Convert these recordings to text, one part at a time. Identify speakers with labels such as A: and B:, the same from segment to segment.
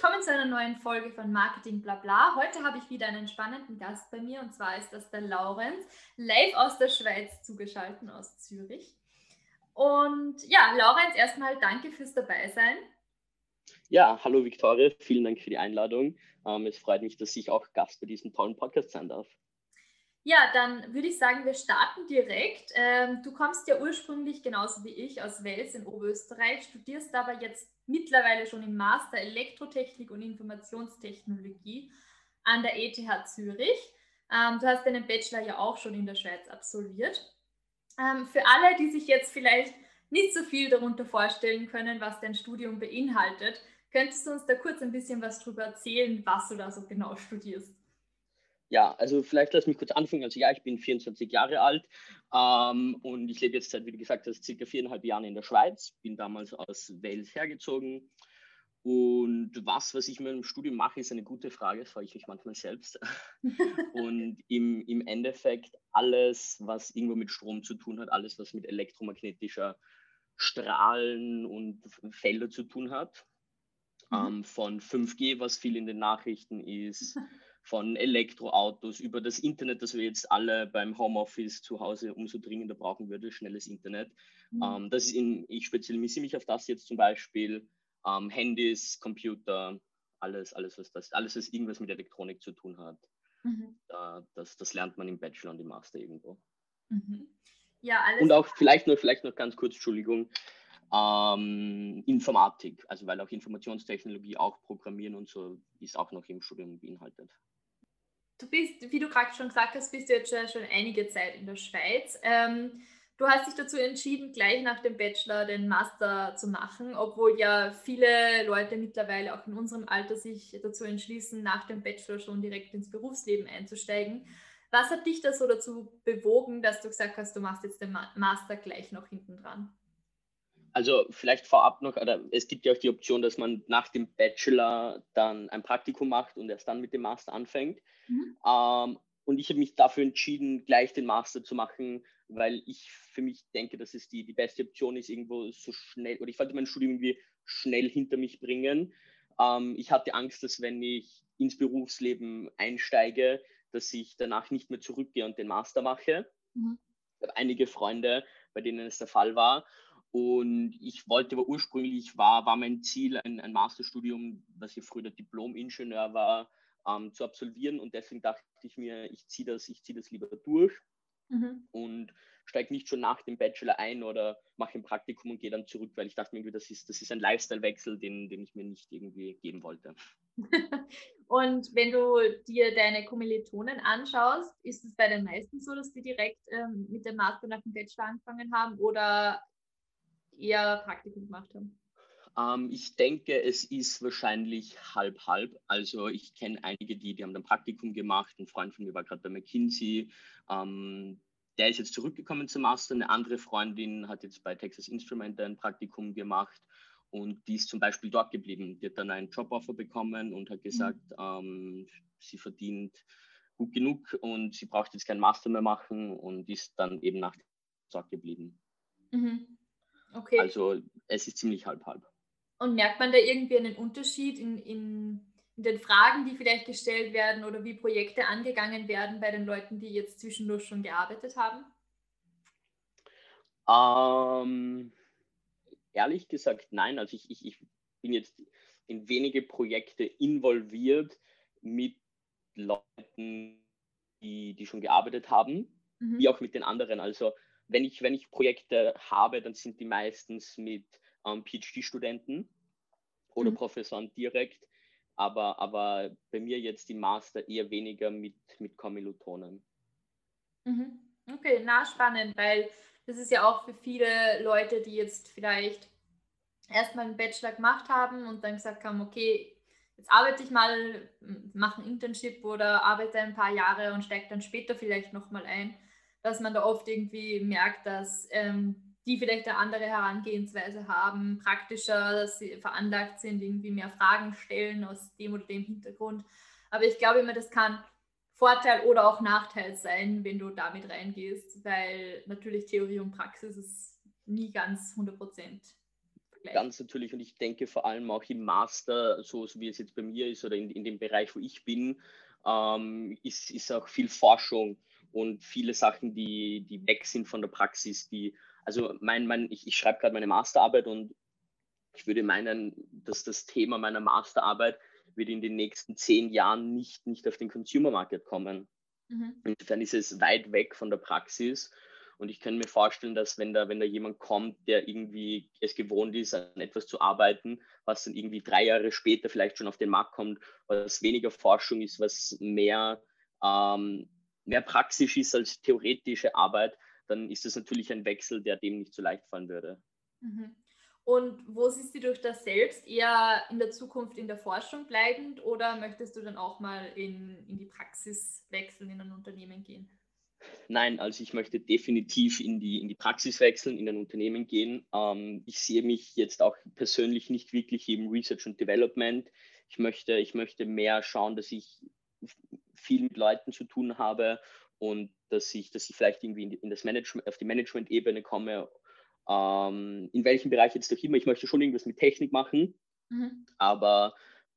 A: Willkommen zu einer neuen Folge von Marketing Blabla. Heute habe ich wieder einen spannenden Gast bei mir und zwar ist das der Laurenz, live aus der Schweiz zugeschaltet aus Zürich. Und ja, Laurenz, erstmal danke fürs Dabeisein.
B: Ja, hallo Viktoria, vielen Dank für die Einladung. Ähm, es freut mich, dass ich auch Gast bei diesem tollen Podcast sein darf.
A: Ja, dann würde ich sagen, wir starten direkt. Ähm, du kommst ja ursprünglich genauso wie ich aus Wels in Oberösterreich, studierst aber jetzt mittlerweile schon im Master Elektrotechnik und Informationstechnologie an der ETH Zürich. Ähm, du hast deinen Bachelor ja auch schon in der Schweiz absolviert. Ähm, für alle, die sich jetzt vielleicht nicht so viel darunter vorstellen können, was dein Studium beinhaltet, könntest du uns da kurz ein bisschen was darüber erzählen, was du da so genau studierst?
B: Ja, also vielleicht lass mich kurz anfangen. Also ja, ich bin 24 Jahre alt ähm, und ich lebe jetzt seit, wie du gesagt hast, circa viereinhalb Jahren in der Schweiz. Bin damals aus Wales hergezogen. Und was, was ich mit dem Studium mache, ist eine gute Frage, das frage ich mich manchmal selbst. und im, im Endeffekt alles, was irgendwo mit Strom zu tun hat, alles, was mit elektromagnetischer Strahlen und Felder zu tun hat. Mhm. Ähm, von 5G, was viel in den Nachrichten ist, von Elektroautos über das Internet, das wir jetzt alle beim Homeoffice zu Hause umso dringender brauchen würde, schnelles Internet. Mhm. Ähm, das ist in, ich spezialisiere mich auf das jetzt zum Beispiel. Ähm, Handys, Computer, alles, alles, was das, alles, was irgendwas mit Elektronik zu tun hat. Mhm. Da, das, das lernt man im Bachelor und im Master irgendwo. Mhm. Ja, alles. Und auch vielleicht noch, vielleicht noch ganz kurz, Entschuldigung, ähm, Informatik, also weil auch Informationstechnologie, auch Programmieren und so ist auch noch im Studium beinhaltet.
A: Du bist, wie du gerade schon gesagt hast, bist du jetzt schon, einige Zeit in der Schweiz. Ähm, du hast dich dazu entschieden, gleich nach dem Bachelor den Master zu machen, obwohl ja viele Leute mittlerweile auch in unserem Alter sich dazu entschließen, nach dem Bachelor schon direkt ins Berufsleben einzusteigen. Was hat dich da so dazu bewogen, dass du gesagt hast, du machst jetzt den Master gleich noch hinten dran?
B: Also vielleicht vorab noch, oder es gibt ja auch die Option, dass man nach dem Bachelor dann ein Praktikum macht und erst dann mit dem Master anfängt. Mhm. Ähm, und ich habe mich dafür entschieden, gleich den Master zu machen, weil ich für mich denke, dass es die, die beste Option ist, irgendwo so schnell, oder ich wollte mein Studium irgendwie schnell hinter mich bringen. Ähm, ich hatte Angst, dass wenn ich ins Berufsleben einsteige, dass ich danach nicht mehr zurückgehe und den Master mache. Mhm. Ich habe einige Freunde, bei denen es der Fall war. Und ich wollte aber ursprünglich, war, war mein Ziel, ein, ein Masterstudium, was ich früher Diplom-Ingenieur war, ähm, zu absolvieren. Und deswegen dachte ich mir, ich ziehe das, zieh das lieber durch mhm. und steige nicht schon nach dem Bachelor ein oder mache ein Praktikum und gehe dann zurück, weil ich dachte mir, das ist, das ist ein Lifestyle-Wechsel, den, den ich mir nicht irgendwie geben wollte.
A: und wenn du dir deine Kommilitonen anschaust, ist es bei den meisten so, dass die direkt ähm, mit dem Master nach dem Bachelor angefangen haben oder eher Praktikum gemacht haben?
B: Ähm, ich denke, es ist wahrscheinlich halb-halb. Also ich kenne einige, die, die haben dann Praktikum gemacht. Ein Freund von mir war gerade bei McKinsey. Ähm, der ist jetzt zurückgekommen zum Master. Eine andere Freundin hat jetzt bei Texas Instrument ein Praktikum gemacht und die ist zum Beispiel dort geblieben. Die hat dann einen Joboffer bekommen und hat gesagt, mhm. ähm, sie verdient gut genug und sie braucht jetzt keinen Master mehr machen und ist dann eben nach dort geblieben. Mhm. Okay. Also es ist ziemlich halb-halb.
A: Und merkt man da irgendwie einen Unterschied in, in, in, den Fragen, die vielleicht gestellt werden oder wie Projekte angegangen werden bei den Leuten, die jetzt zwischendurch schon gearbeitet haben?
B: Ähm, ehrlich gesagt, nein. Also ich, ich, ich bin jetzt in wenige Projekte involviert mit Leuten, die, die schon gearbeitet haben, mhm. wie auch mit den anderen. Also wenn ich, wenn ich Projekte habe, dann sind die meistens mit ähm, PhD-Studenten oder mhm. Professoren direkt, aber, aber bei mir jetzt im Master eher weniger mit, mit Kommilitonen.
A: Mhm. Okay, na spannend, weil das ist ja auch für viele Leute, die jetzt vielleicht erstmal einen Bachelor gemacht haben und dann gesagt haben, okay, jetzt arbeite ich mal, mache ein Internship oder arbeite ein paar Jahre und steige dann später vielleicht nochmal ein dass man da oft irgendwie merkt, dass ähm, die vielleicht eine andere Herangehensweise haben, praktischer, dass sie veranlagt sind, irgendwie mehr Fragen stellen aus dem oder dem Hintergrund. Aber ich glaube immer, das kann Vorteil oder auch Nachteil sein, wenn du damit reingehst, weil natürlich Theorie und Praxis ist nie ganz 100 Prozent.
B: Ganz natürlich und ich denke vor allem auch im Master, so, so wie es jetzt bei mir ist oder in, in dem Bereich, wo ich bin, ähm, ist, ist auch viel Forschung und viele Sachen, die, die weg sind von der Praxis, die, also mein, mein, ich, ich schreibe gerade meine Masterarbeit und ich würde meinen, dass das Thema meiner Masterarbeit wird in den nächsten zehn Jahren nicht, nicht auf den Consumer Market kommen. Mhm. Insofern ist es weit weg von der Praxis. Und ich kann mir vorstellen, dass wenn da, wenn da jemand kommt, der irgendwie es gewohnt ist, an etwas zu arbeiten, was dann irgendwie drei Jahre später vielleicht schon auf den Markt kommt, was weniger Forschung ist, was mehr, ähm, mehr praxisch ist als theoretische Arbeit, dann ist das natürlich ein Wechsel, der dem nicht so leicht fallen würde.
A: Mhm. Und wo siehst du durch das selbst eher in der Zukunft in der Forschung bleibend oder möchtest du dann auch mal in, in die Praxis wechseln, in ein Unternehmen gehen?
B: Nein, also ich möchte definitiv in die, in die Praxis wechseln, in ein Unternehmen gehen. Ähm, ich sehe mich jetzt auch persönlich nicht wirklich im Research und Development. Ich möchte, ich möchte mehr schauen, dass ich viel mit Leuten zu tun habe und dass ich, dass ich vielleicht irgendwie in, in das Management, auf die Management-Ebene komme ähm, in welchem Bereich jetzt auch immer. Ich möchte schon irgendwas mit Technik machen, mhm. aber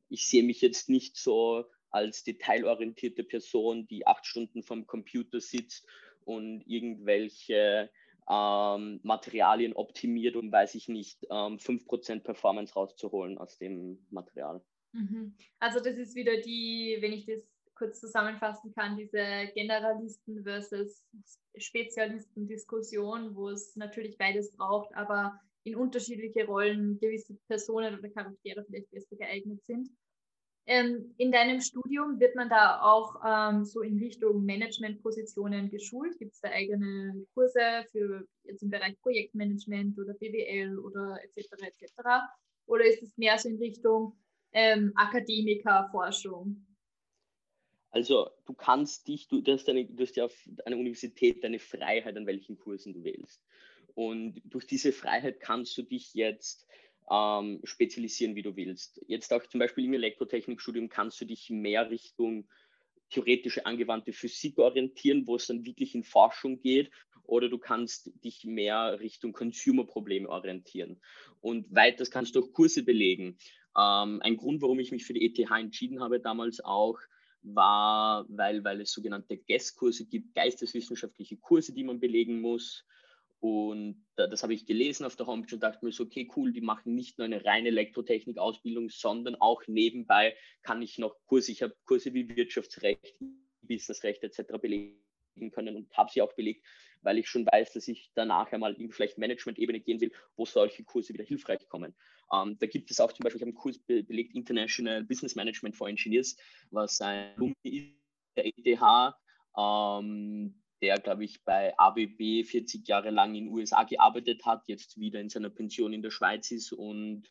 B: ich sehe mich jetzt nicht so als detailorientierte Person, die acht Stunden vom Computer sitzt und irgendwelche ähm, Materialien optimiert, um, weiß ich nicht, ähm, 5% Performance rauszuholen aus dem Material.
A: Mhm. Also das ist wieder die, wenn ich das kurz zusammenfassen kann, diese Generalisten versus Spezialisten-Diskussion, wo es natürlich beides braucht, aber in unterschiedliche Rollen gewisse Personen oder Charaktere vielleicht besser geeignet sind. Ähm, in deinem Studium wird man da auch ähm, so in Richtung Managementpositionen geschult? Gibt es da eigene Kurse für jetzt im Bereich Projektmanagement oder BWL oder etc. etc. Oder ist es mehr so in Richtung ähm, Akademikerforschung?
B: Also du kannst dich, du, du, hast deine, du hast ja auf einer Universität deine Freiheit, an welchen Kursen du wählst. Und durch diese Freiheit kannst du dich jetzt ähm, spezialisieren, wie du willst. Jetzt auch zum Beispiel im Elektrotechnikstudium kannst du dich mehr Richtung theoretische angewandte Physik orientieren, wo es dann wirklich in Forschung geht, oder du kannst dich mehr Richtung Consumer-Probleme orientieren. Und weiters kannst du auch Kurse belegen. Ähm, ein Grund, warum ich mich für die ETH entschieden habe damals auch, war, weil, weil es sogenannte GES-Kurse gibt, geisteswissenschaftliche Kurse, die man belegen muss. Und das habe ich gelesen auf der Homepage und dachte mir so, okay, cool, die machen nicht nur eine reine Elektrotechnik-Ausbildung, sondern auch nebenbei kann ich noch Kurse, ich habe Kurse wie Wirtschaftsrecht, Businessrecht etc. belegen können und habe sie auch belegt, weil ich schon weiß, dass ich danach einmal in vielleicht Management-Ebene gehen will, wo solche Kurse wieder hilfreich kommen. Ähm, da gibt es auch zum Beispiel, ich habe einen Kurs be belegt, International Business Management for Engineers, was ein Alumni ist der ETH, ähm, der, glaube ich, bei ABB 40 Jahre lang in den USA gearbeitet hat, jetzt wieder in seiner Pension in der Schweiz ist und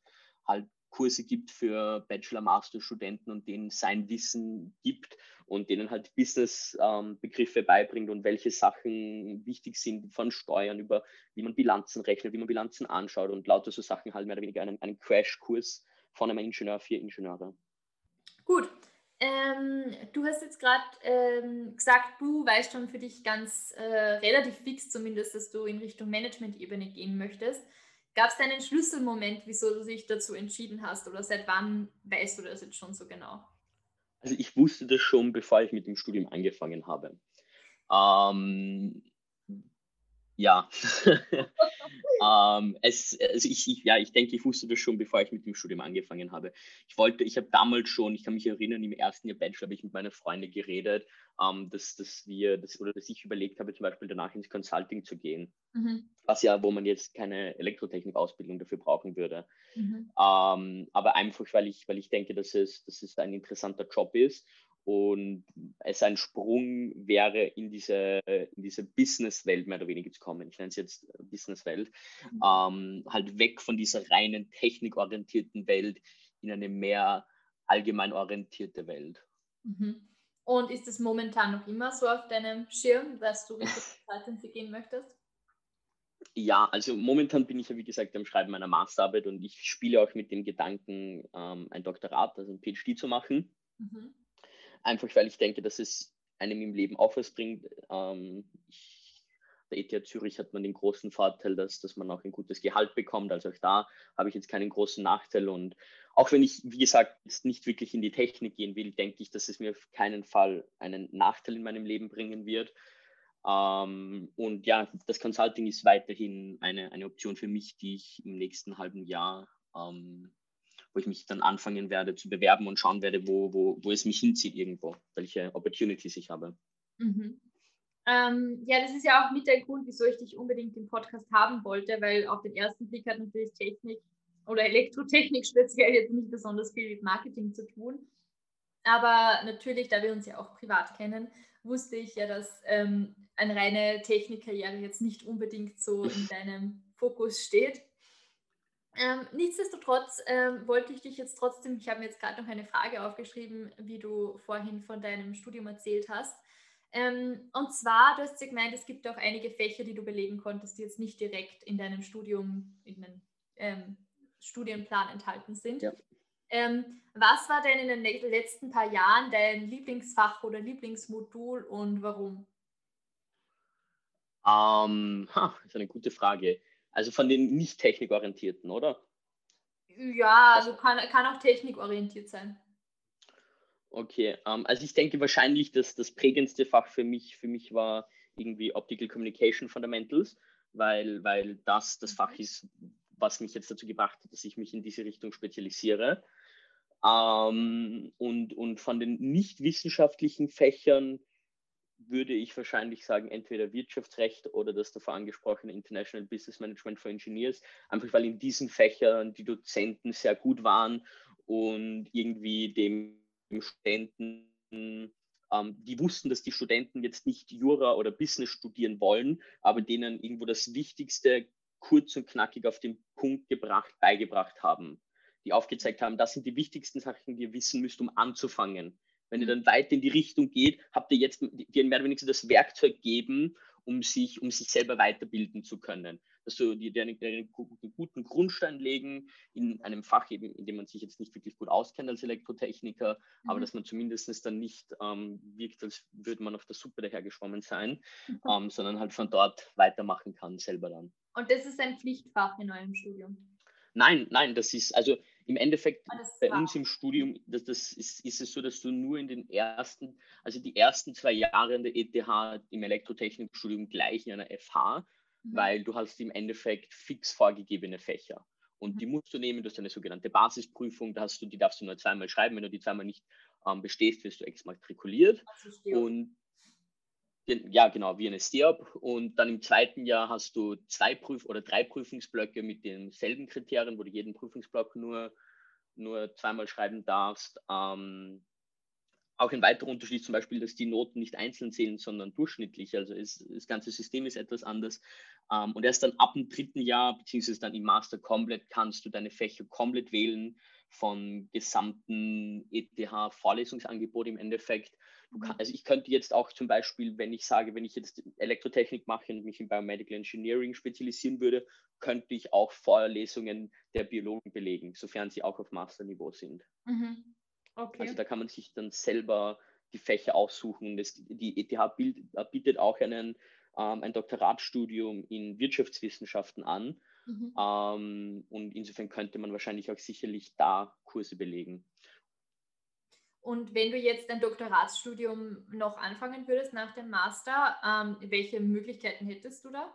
B: halt Kurse gibt für Bachelor-Master-Studenten und denen sein Wissen gibt und denen halt Business-Begriffe ähm, beibringt und welche Sachen wichtig sind von Steuern über, wie man Bilanzen rechnet, wie man Bilanzen anschaut und lauter so Sachen halt mehr oder weniger einen, einen Crash-Kurs von einem Ingenieur für Ingenieure.
A: Gut. Ähm, du hast jetzt gerade ähm, gesagt, du weißt schon für dich ganz äh, relativ fix zumindest, dass du in Richtung Management-Ebene gehen möchtest. Gab es da einen Schlüsselmoment, wieso du dich dazu entschieden hast oder seit wann weißt du das jetzt schon so genau?
B: Also ich wusste das schon, bevor ich mit dem Studium angefangen habe. Ähm, ja. ähm, es, also ich, ich, ja, ich denke, ich wusste das schon, bevor ich mit dem Studium angefangen habe. Ich wollte, ich habe damals schon, ich kann mich erinnern, im ersten Jahr Bachelor habe ich mit meiner Freundin geredet, ähm, dass, dass wir, dass, oder dass ich überlegt habe, zum Beispiel danach ins Consulting zu gehen. Mhm. Was ja, wo man jetzt keine Elektrotechnik-Ausbildung dafür brauchen würde. Mhm. Ähm, aber einfach, weil ich, weil ich denke, dass es, dass es ein interessanter Job ist und es ein Sprung wäre, in diese, in diese Business-Welt mehr oder weniger zu kommen. Ich nenne es jetzt Business-Welt. Mhm. Ähm, halt weg von dieser reinen technikorientierten Welt in eine mehr allgemein orientierte Welt.
A: Mhm. Und ist es momentan noch immer so auf deinem Schirm, dass du Richtung Consultancy gehen möchtest?
B: Ja, also momentan bin ich ja wie gesagt am Schreiben meiner Masterarbeit und ich spiele auch mit dem Gedanken, ähm, ein Doktorat, also ein PhD zu machen. Mhm. Einfach weil ich denke, dass es einem im Leben auch was bringt. Ähm, ich der ETH Zürich hat man den großen Vorteil, dass, dass man auch ein gutes Gehalt bekommt. Also auch da habe ich jetzt keinen großen Nachteil. Und auch wenn ich, wie gesagt, jetzt nicht wirklich in die Technik gehen will, denke ich, dass es mir auf keinen Fall einen Nachteil in meinem Leben bringen wird. Ähm, und ja, das Consulting ist weiterhin eine, eine Option für mich, die ich im nächsten halben Jahr, ähm, wo ich mich dann anfangen werde zu bewerben und schauen werde, wo, wo, wo es mich hinzieht irgendwo, welche Opportunities ich habe.
A: Mhm. Ähm, ja, das ist ja auch mit der Grund, wieso ich dich unbedingt im Podcast haben wollte, weil auf den ersten Blick hat natürlich Technik oder Elektrotechnik speziell jetzt nicht besonders viel mit Marketing zu tun. Aber natürlich, da wir uns ja auch privat kennen, wusste ich ja, dass ähm, eine reine Technikkarriere jetzt nicht unbedingt so in deinem Fokus steht. Ähm, nichtsdestotrotz ähm, wollte ich dich jetzt trotzdem, ich habe mir jetzt gerade noch eine Frage aufgeschrieben, wie du vorhin von deinem Studium erzählt hast. Ähm, und zwar, du hast ja gemeint, es gibt auch einige Fächer, die du belegen konntest, die jetzt nicht direkt in deinem Studium, in deinem ähm, Studienplan enthalten sind. Ja. Ähm, was war denn in den letzten paar Jahren dein Lieblingsfach oder Lieblingsmodul und warum?
B: Ähm, ha, das ist eine gute Frage. Also von den nicht technikorientierten, oder?
A: Ja, also kann, kann auch technikorientiert sein.
B: Okay, ähm, also ich denke wahrscheinlich, dass das prägendste Fach für mich, für mich war irgendwie Optical Communication Fundamentals, weil, weil das das Fach ist, was mich jetzt dazu gebracht hat, dass ich mich in diese Richtung spezialisiere. Ähm, und, und von den nicht wissenschaftlichen Fächern würde ich wahrscheinlich sagen, entweder Wirtschaftsrecht oder das davor angesprochene International Business Management for Engineers, einfach weil in diesen Fächern die Dozenten sehr gut waren und irgendwie dem Studenten, ähm, die wussten, dass die Studenten jetzt nicht Jura oder Business studieren wollen, aber denen irgendwo das Wichtigste kurz und knackig auf den Punkt gebracht, beigebracht haben. Die aufgezeigt haben, das sind die wichtigsten Sachen, die ihr wissen müsst, um anzufangen. Wenn ihr dann weiter in die Richtung geht, habt ihr jetzt dir mehr oder weniger das Werkzeug geben, um sich, um sich selber weiterbilden zu können dass du dir einen, einen, guten Grundstein legen in einem Fach, eben, in dem man sich jetzt nicht wirklich gut auskennt als Elektrotechniker, mhm. aber dass man zumindest dann nicht ähm, wirkt, als würde man auf der Suppe dahergeschwommen sein, mhm. ähm, sondern halt von dort weitermachen kann, selber dann.
A: Und das ist ein Pflichtfach in eurem Studium?
B: Nein, nein, das ist, also im Endeffekt ah, bei uns im Studium, das, das ist, ist, es so, dass du nur in den ersten, also die ersten zwei Jahre in der ETH im Elektrotechnikstudium gleich in einer FH mhm. weil du hast im Endeffekt fix vorgegebene Fächer. Und mhm. die musst du nehmen, du hast eine sogenannte Basisprüfung, da hast du, die darfst du nur zweimal schreiben. Wenn du die zweimal nicht ähm, bestehst, wirst du exmatrikuliert. Und ja, genau, wie eine STEOP. Und dann im zweiten Jahr hast du zwei Prüf- oder drei Prüfungsblöcke mit denselben Kriterien, wo du jeden Prüfungsblock nur, nur zweimal schreiben darfst. Ähm, auch ein weiterer Unterschied zum Beispiel, dass die Noten nicht einzeln zählen, sondern durchschnittlich. Also es, das ganze System ist etwas anders. Ähm, und erst dann ab dem dritten Jahr, beziehungsweise dann im Master komplett, kannst du deine Fächer komplett wählen vom gesamten ETH-Vorlesungsangebot im Endeffekt. Kann, also ich könnte jetzt auch zum Beispiel, wenn ich sage, wenn ich jetzt Elektrotechnik mache und mich in Biomedical Engineering spezialisieren würde, könnte ich auch Vorlesungen der Biologen belegen, sofern sie auch auf Masterniveau sind. Mhm. Okay. Also da kann man sich dann selber die Fächer aussuchen. Das, die ETH bild, bietet auch einen, ähm, ein Doktoratstudium in Wirtschaftswissenschaften an. Mhm. Ähm, und insofern könnte man wahrscheinlich auch sicherlich da Kurse belegen.
A: Und wenn du jetzt dein Doktoratsstudium noch anfangen würdest nach dem Master, ähm, welche Möglichkeiten hättest du da?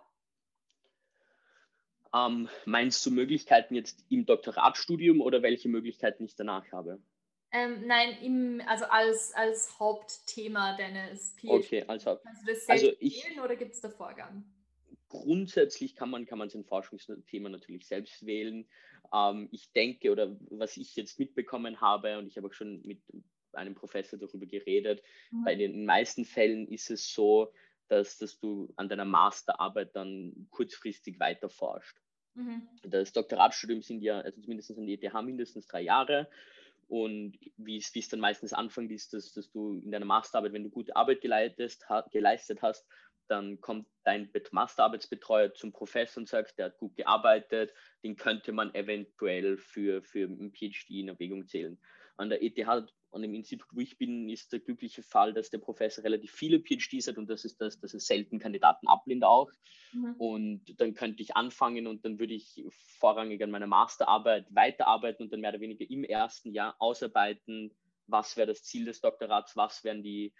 B: Ähm, meinst du Möglichkeiten jetzt im Doktoratsstudium oder welche Möglichkeiten ich danach habe?
A: Ähm, nein, im, also als, als Hauptthema deines
B: PhD. Okay, also,
A: Kannst du das also ich, wählen oder gibt es da Vorgaben?
B: Grundsätzlich kann man, kann man sein Forschungsthema natürlich selbst wählen. Ähm, ich denke, oder was ich jetzt mitbekommen habe, und ich habe auch schon mit einem Professor darüber geredet, mhm. bei den meisten Fällen ist es so, dass, dass du an deiner Masterarbeit dann kurzfristig weiter forschst. Mhm. Das Doktoratstudium sind ja, also zumindest an der ETH mindestens drei Jahre Und wie es dann meistens anfängt, ist, dass, dass du in deiner Masterarbeit, wenn du gute Arbeit geleitet, ha, geleistet hast, dann kommt dein Masterarbeitsbetreuer zum Professor und sagt, der hat gut gearbeitet, den könnte man eventuell für, für ein PhD in Erwägung zählen. An der ETH, an dem Institut, wo ich bin, ist der glückliche Fall, dass der Professor relativ viele PhDs hat und das ist das, dass es selten Kandidaten ablehnt auch. Mhm. Und dann könnte ich anfangen und dann würde ich vorrangig an meiner Masterarbeit weiterarbeiten und dann mehr oder weniger im ersten Jahr ausarbeiten, was wäre das Ziel des Doktorats, was wären die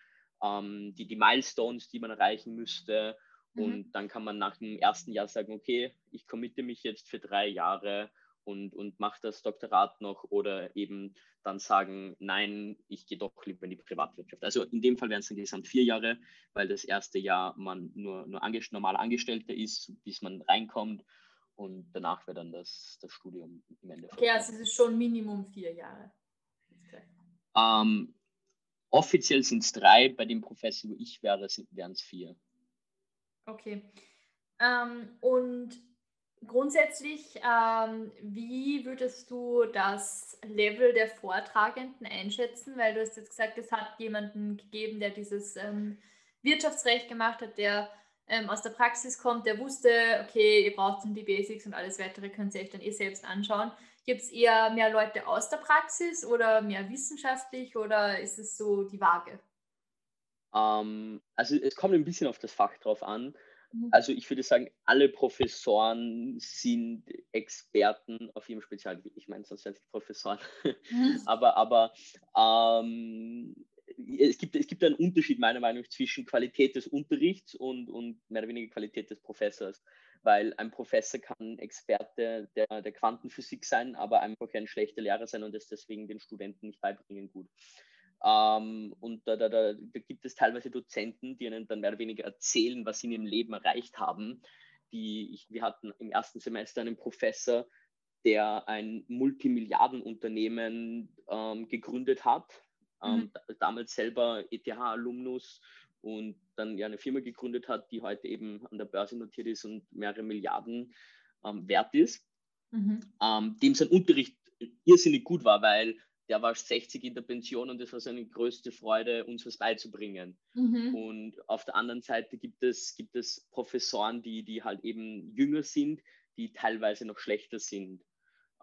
B: ähm, die, die Milestones, die man erreichen müsste. Mhm. Und dann kann man nach dem ersten Jahr sagen, okay, ich committe mich jetzt für drei Jahre und, und mache das Doktorat noch oder eben dann sagen, nein, ich gehe doch lieber in die Privatwirtschaft. Also in dem Fall wären es dann gesamt vier Jahre, weil das erste Jahr man nur, nur angest normal Angestellter ist, bis man reinkommt und danach wäre dann das, das Studium
A: im Endeffekt. Okay, also es ist schon Minimum vier Jahre.
B: Ähm, Offiziell sind es drei, bei dem Professor, wo ich wäre, wären es vier.
A: Okay. Ähm, und grundsätzlich, ähm, wie würdest du das Level der Vortragenden einschätzen? Weil du hast jetzt gesagt, es hat jemanden gegeben, der dieses ähm, Wirtschaftsrecht gemacht hat, der ähm, aus der Praxis kommt, der wusste, okay, ihr braucht die Basics und alles weitere könnt ihr euch dann eh selbst anschauen. Gibt es eher mehr Leute aus der Praxis oder mehr wissenschaftlich oder ist es so die Waage?
B: Ähm, also es kommt ein bisschen auf das Fach drauf an. Mhm. Also ich würde sagen, alle Professoren sind Experten auf ihrem Spezialgebiet. Ich meine, sonst wären es Professoren. Mhm. aber aber ähm, es, gibt, es gibt einen Unterschied meiner Meinung nach zwischen Qualität des Unterrichts und, und mehr oder weniger Qualität des Professors weil ein Professor kann Experte der, der Quantenphysik sein, aber einfach ein schlechter Lehrer sein und es deswegen den Studenten nicht beibringen gut. Ähm, und da, da, da, da, gibt es teilweise Dozenten, die ihnen dann mehr oder weniger erzählen, was sie in ihrem Leben erreicht haben. Die, ich, wir hatten im ersten Semester einen Professor, der ein Multimilliardenunternehmen ähm, gegründet hat, ähm, mhm. damals selber ETH-Alumnus und dann ja eine Firma gegründet hat, die heute eben an der Börse notiert ist und mehrere Milliarden ähm, wert ist, mhm. ähm, dem sein Unterricht irrsinnig gut war, weil der war 60 in der Pension und es war seine größte Freude, uns was beizubringen. Mhm. Und auf der anderen Seite gibt es, gibt es Professoren, die, die halt eben jünger sind, die teilweise noch schlechter sind.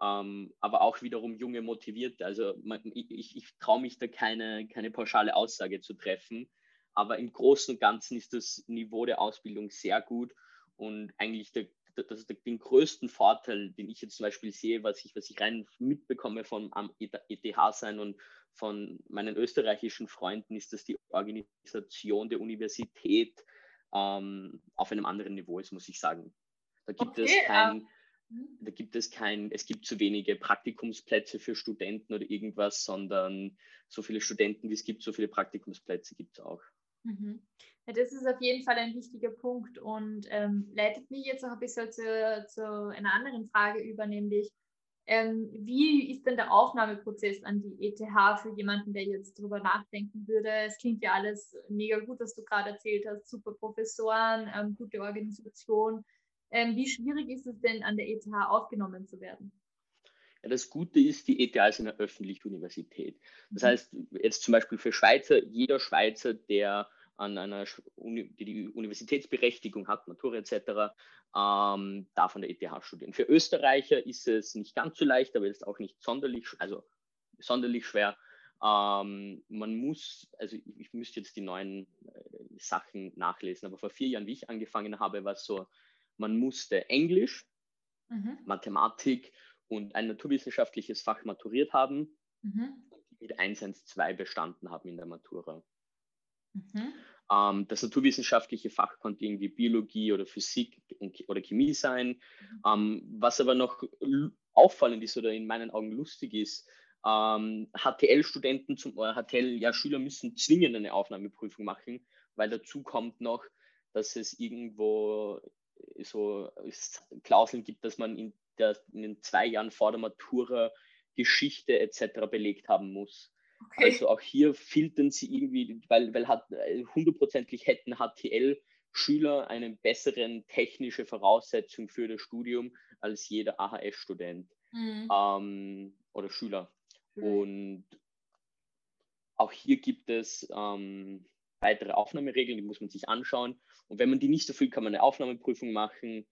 B: Ähm, aber auch wiederum junge Motivierte. Also man, ich, ich traue mich da keine, keine pauschale Aussage zu treffen, aber im Großen und Ganzen ist das Niveau der Ausbildung sehr gut und eigentlich der, das der, den größten Vorteil, den ich jetzt zum Beispiel sehe, was ich, was ich rein mitbekomme von am ETH sein und von meinen österreichischen Freunden, ist, dass die Organisation der Universität ähm, auf einem anderen Niveau ist, muss ich sagen. Da gibt okay, es kein, mhm. da gibt es kein, es gibt zu wenige Praktikumsplätze für Studenten oder irgendwas, sondern so viele Studenten, wie es gibt, so viele Praktikumsplätze gibt es auch.
A: Mhm. Ja, das ist auf jeden Fall ein wichtiger Punkt und ähm, leitet mich jetzt noch ein bisschen zu, zu einer anderen Frage über, nämlich ähm, wie ist denn der Aufnahmeprozess an die ETH für jemanden, der jetzt darüber nachdenken würde? Es klingt ja alles mega gut, was du gerade erzählt hast, super Professoren, ähm, gute Organisation. Ähm, wie schwierig ist es denn, an der ETH aufgenommen zu werden?
B: Ja, das Gute ist, die ETH ist eine öffentliche Universität. Das mhm. heißt, jetzt zum Beispiel für Schweizer, jeder Schweizer, der an einer Uni, die, die Universitätsberechtigung hat, Matura etc., ähm, darf an der ETH studieren. Für Österreicher ist es nicht ganz so leicht, aber ist auch nicht sonderlich, also sonderlich schwer. Ähm, man muss, also ich, ich müsste jetzt die neuen äh, Sachen nachlesen, aber vor vier Jahren, wie ich angefangen habe, war es so, man musste Englisch, mhm. Mathematik und ein naturwissenschaftliches Fach maturiert haben mhm. und mit 112 bestanden haben in der Matura. Mhm. Ähm, das naturwissenschaftliche Fach konnte irgendwie Biologie oder Physik oder Chemie sein. Mhm. Ähm, was aber noch auffallend ist oder in meinen Augen lustig ist, ähm, HTL-Studenten zum HTL, ja, Schüler müssen zwingend eine Aufnahmeprüfung machen, weil dazu kommt noch, dass es irgendwo so Klauseln gibt, dass man in der in den zwei Jahren vor der Matura Geschichte etc. belegt haben muss. Okay. Also auch hier filtern sie irgendwie, weil, weil hat, hundertprozentig hätten HTL-Schüler eine bessere technische Voraussetzung für das Studium als jeder AHS-Student mhm. ähm, oder Schüler. Und auch hier gibt es ähm, weitere Aufnahmeregeln, die muss man sich anschauen. Und wenn man die nicht erfüllt, kann man eine Aufnahmeprüfung machen.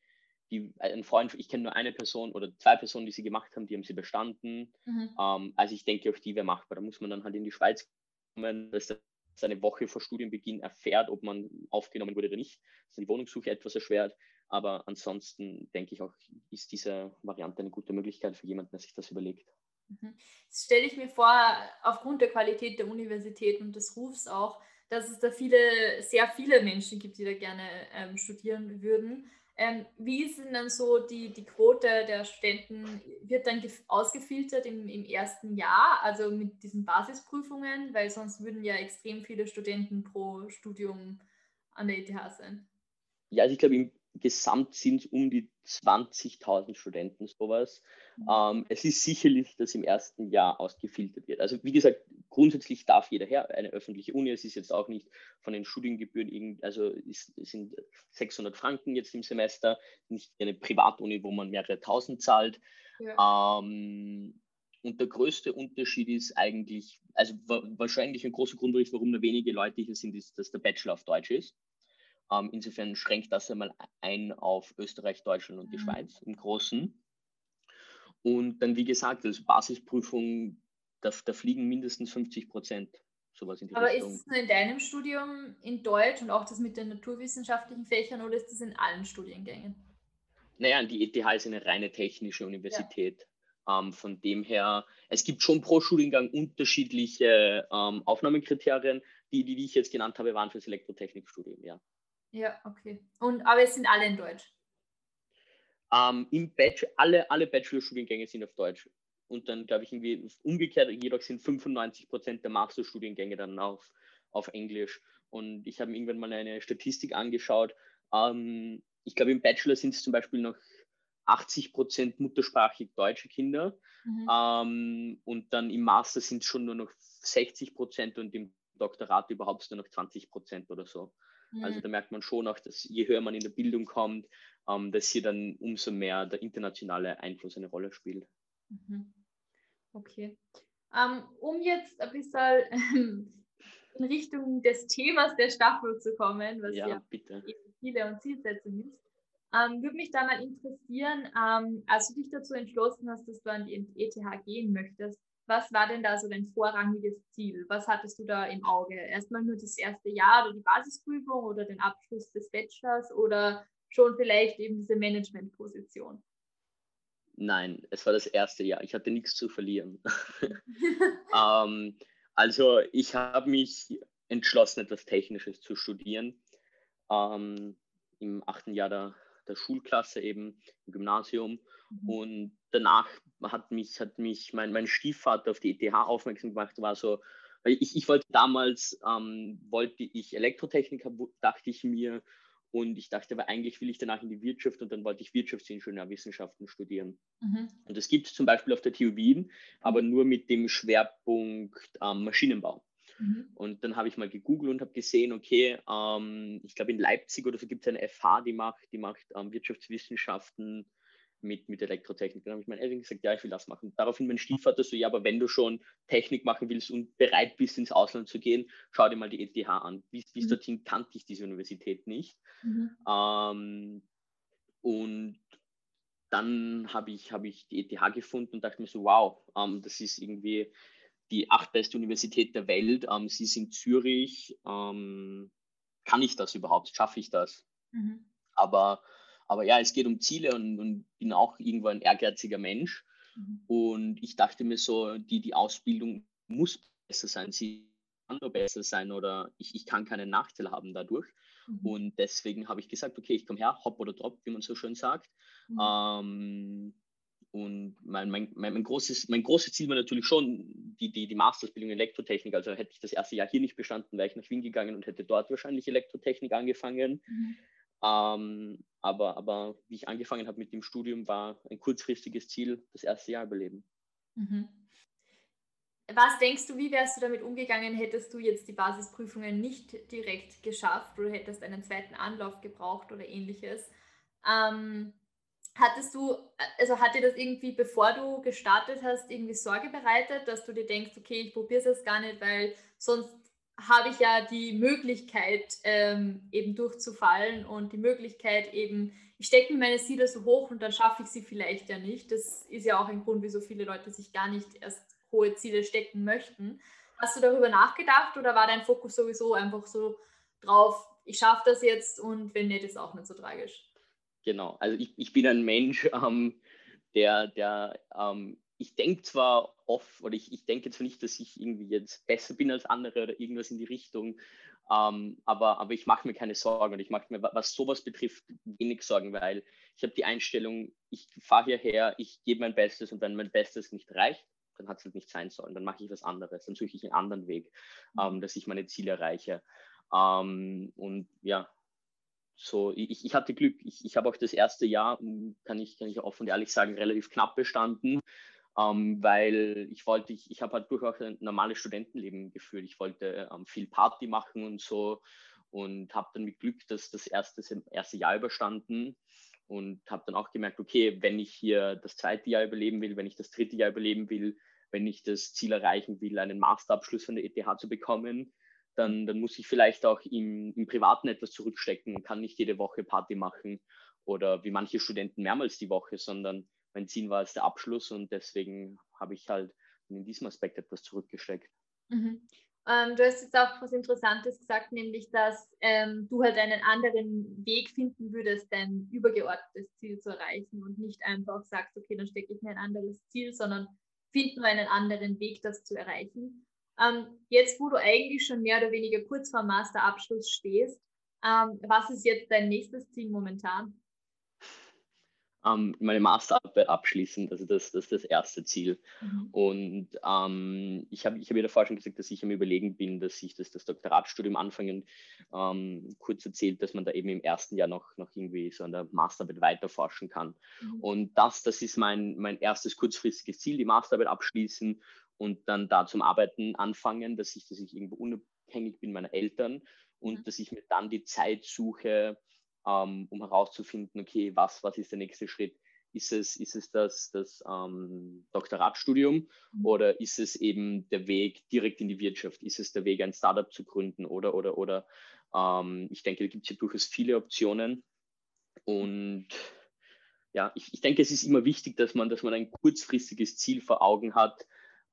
B: Die, ein Freund, ich kenne nur eine Person oder zwei Personen, die sie gemacht haben, die haben sie bestanden. Mhm. Ähm, also ich denke, auch die wäre machbar. Da muss man dann halt in die Schweiz kommen, dass er eine Woche vor Studienbeginn erfährt, ob man aufgenommen wurde oder nicht. Das ist die Wohnungssuche etwas erschwert. Aber ansonsten denke ich auch, ist diese Variante eine gute Möglichkeit für jemanden, der sich das überlegt.
A: Mhm. Das stelle ich mir vor, aufgrund der Qualität der Universität und des Rufs auch, dass es da viele, sehr viele Menschen gibt, die da gerne ähm, studieren würden. Ähm, wie ist denn dann so die, die Quote der Studenten? Wird dann ausgefiltert im, im ersten Jahr, also mit diesen Basisprüfungen, weil sonst würden ja extrem viele Studenten pro Studium an der ETH sein?
B: Ja, also ich glaube, im Gesamt sind es um die 20.000 Studenten, sowas. Mhm. Ähm, es ist sicherlich, dass im ersten Jahr ausgefiltert wird. Also wie gesagt, grundsätzlich darf jeder her, eine öffentliche Uni. Es ist jetzt auch nicht von den Studiengebühren, also es sind 600 Franken jetzt im Semester, nicht eine Privatuni, wo man mehrere tausend zahlt. Ja. Ähm, und der größte Unterschied ist eigentlich, also wahrscheinlich ein großer Grund, warum nur wenige Leute hier sind, ist, dass der Bachelor auf Deutsch ist. Ähm, insofern schränkt das einmal ein auf Österreich, Deutschland und die mhm. Schweiz im Großen. Und dann, wie gesagt, als Basisprüfung, da, da fliegen mindestens 50 Prozent.
A: Sowas in die Aber Richtung. ist es nur in deinem Studium in Deutsch und auch das mit den naturwissenschaftlichen Fächern oder ist das in allen Studiengängen?
B: Naja, die ETH ist eine reine technische Universität. Ja. Ähm, von dem her, es gibt schon pro Studiengang unterschiedliche ähm, Aufnahmekriterien. Die, die, die ich jetzt genannt habe, waren für das Elektrotechnikstudium, ja.
A: Ja, okay. Und, aber es sind alle in Deutsch?
B: Ähm, Im Bachelor, alle, alle Bachelor-Studiengänge sind auf Deutsch. Und dann, glaube ich, irgendwie umgekehrt, jedoch sind 95 Prozent der Masterstudiengänge dann auf, auf Englisch. Und ich habe irgendwann mal eine Statistik angeschaut. Ähm, ich glaube, im Bachelor sind es zum Beispiel noch 80 Prozent muttersprachig deutsche Kinder. Mhm. Ähm, und dann im Master sind es schon nur noch 60 Prozent und im Doktorat überhaupt nur noch 20 Prozent oder so. Also mhm. da merkt man schon auch, dass je höher man in der Bildung kommt, ähm, dass hier dann umso mehr der internationale Einfluss eine Rolle spielt.
A: Mhm. Okay. Ähm, um jetzt ein bisschen ähm, in Richtung des Themas der Staffel zu kommen, was ja, ja bitte. Ziele und Zielsetzungen ist, ähm, würde mich da mal interessieren, ähm, als du dich dazu entschlossen hast, dass du an die ETH gehen möchtest, was war denn da so dein vorrangiges Ziel? Was hattest du da im Auge? Erstmal nur das erste Jahr oder die Basisprüfung oder den Abschluss des Bachelors oder schon vielleicht eben diese Managementposition?
B: Nein, es war das erste Jahr. Ich hatte nichts zu verlieren. ähm, also ich habe mich entschlossen, etwas Technisches zu studieren. Ähm, Im achten Jahr der, der Schulklasse eben, im Gymnasium. Mhm. Und danach hat mich, hat mich mein, mein Stiefvater auf die ETH aufmerksam gemacht, war so, ich, ich wollte damals, ähm, wollte ich Elektrotechniker, dachte ich mir, und ich dachte, aber eigentlich will ich danach in die Wirtschaft und dann wollte ich Wirtschaftsingenieurwissenschaften studieren. Mhm. Und das gibt es zum Beispiel auf der TU Wien, aber nur mit dem Schwerpunkt ähm, Maschinenbau. Mhm. Und dann habe ich mal gegoogelt und habe gesehen, okay, ähm, ich glaube in Leipzig oder so gibt es eine FH, die macht, die macht ähm, Wirtschaftswissenschaften mit, mit Elektrotechnik. Dann habe ich meinen Eltern gesagt, ja, ich will das machen. Daraufhin mein Stiefvater so, ja, aber wenn du schon Technik machen willst und bereit bist, ins Ausland zu gehen, schau dir mal die ETH an. Bis, bis mhm. dorthin kannte ich diese Universität nicht. Mhm. Ähm, und dann habe ich, hab ich die ETH gefunden und dachte mir so, wow, ähm, das ist irgendwie die achtbeste Universität der Welt. Ähm, sie ist in Zürich. Ähm, kann ich das überhaupt? Schaffe ich das? Mhm. Aber aber ja, es geht um Ziele und, und bin auch irgendwo ein ehrgeiziger Mensch. Mhm. Und ich dachte mir so, die, die Ausbildung muss besser sein, sie kann nur besser sein oder ich, ich kann keinen Nachteil haben dadurch. Mhm. Und deswegen habe ich gesagt, okay, ich komme her, hopp oder drop, wie man so schön sagt. Mhm. Ähm, und mein, mein, mein, mein, großes, mein großes Ziel war natürlich schon die, die, die Mastersbildung in Elektrotechnik. Also hätte ich das erste Jahr hier nicht bestanden, wäre ich nach Wien gegangen und hätte dort wahrscheinlich Elektrotechnik angefangen. Mhm. Ähm, aber, aber wie ich angefangen habe mit dem Studium, war ein kurzfristiges Ziel, das erste Jahr überleben. Mhm.
A: Was denkst du, wie wärst du damit umgegangen, hättest du jetzt die Basisprüfungen nicht direkt geschafft oder hättest einen zweiten Anlauf gebraucht oder ähnliches? Ähm, Hattest du, also hat dir das irgendwie, bevor du gestartet hast, irgendwie Sorge bereitet, dass du dir denkst, okay, ich probiere es jetzt gar nicht, weil sonst habe ich ja die Möglichkeit, ähm, eben durchzufallen und die Möglichkeit eben, ich stecke mir meine Ziele so hoch und dann schaffe ich sie vielleicht ja nicht. Das ist ja auch ein Grund, wieso viele Leute sich gar nicht erst hohe Ziele stecken möchten. Hast du darüber nachgedacht oder war dein Fokus sowieso einfach so drauf, ich schaffe das jetzt und wenn nicht, ist auch nicht so tragisch?
B: Genau, also ich, ich bin ein Mensch, ähm, der, der ähm, ich denke zwar oft, oder ich, ich denke zwar nicht, dass ich irgendwie jetzt besser bin als andere oder irgendwas in die Richtung, ähm, aber, aber ich mache mir keine Sorgen und ich mache mir, was sowas betrifft, wenig Sorgen, weil ich habe die Einstellung, ich fahre hierher, ich gebe mein Bestes und wenn mein Bestes nicht reicht, dann hat es halt nicht sein sollen, dann mache ich was anderes, dann suche ich einen anderen Weg, ähm, dass ich meine Ziele erreiche. Ähm, und ja, so, ich, ich hatte Glück. Ich, ich habe auch das erste Jahr, kann ich, kann ich offen und ehrlich sagen, relativ knapp bestanden, ähm, weil ich wollte, ich, ich habe halt durchaus ein normales Studentenleben geführt. Ich wollte ähm, viel Party machen und so und habe dann mit Glück das, das erste, erste Jahr überstanden und habe dann auch gemerkt, okay, wenn ich hier das zweite Jahr überleben will, wenn ich das dritte Jahr überleben will, wenn ich das Ziel erreichen will, einen Masterabschluss von der ETH zu bekommen, dann, dann muss ich vielleicht auch im, im Privaten etwas zurückstecken, kann nicht jede Woche Party machen oder wie manche Studenten mehrmals die Woche, sondern mein Ziel war es der Abschluss und deswegen habe ich halt in diesem Aspekt etwas zurückgesteckt.
A: Mhm. Ähm, du hast jetzt auch was Interessantes gesagt, nämlich, dass ähm, du halt einen anderen Weg finden würdest, dein übergeordnetes Ziel zu erreichen und nicht einfach sagst, okay, dann stecke ich mir ein anderes Ziel, sondern finden wir einen anderen Weg, das zu erreichen. Ähm, jetzt, wo du eigentlich schon mehr oder weniger kurz vor Masterabschluss stehst, ähm, was ist jetzt dein nächstes Ziel momentan?
B: Ähm, meine Masterarbeit abschließen, also das, das ist das erste Ziel. Mhm. Und ähm, ich habe ich hab ja davor schon gesagt, dass ich am Überlegen bin, dass ich das, das Doktoratstudium anfange und ähm, kurz erzählt, dass man da eben im ersten Jahr noch, noch irgendwie so an der Masterarbeit weiterforschen kann. Mhm. Und das, das ist mein, mein erstes kurzfristiges Ziel, die Masterarbeit abschließen und dann da zum Arbeiten anfangen, dass ich, dass ich irgendwo unabhängig bin meiner Eltern und mhm. dass ich mir dann die Zeit suche, um herauszufinden, okay, was, was ist der nächste Schritt? Ist es, ist es das, das ähm, Doktoratstudium mhm. oder ist es eben der Weg direkt in die Wirtschaft? Ist es der Weg, ein Startup zu gründen oder, oder, oder? Ähm, ich denke, da gibt es ja durchaus viele Optionen und ja, ich, ich denke, es ist immer wichtig, dass man, dass man ein kurzfristiges Ziel vor Augen hat,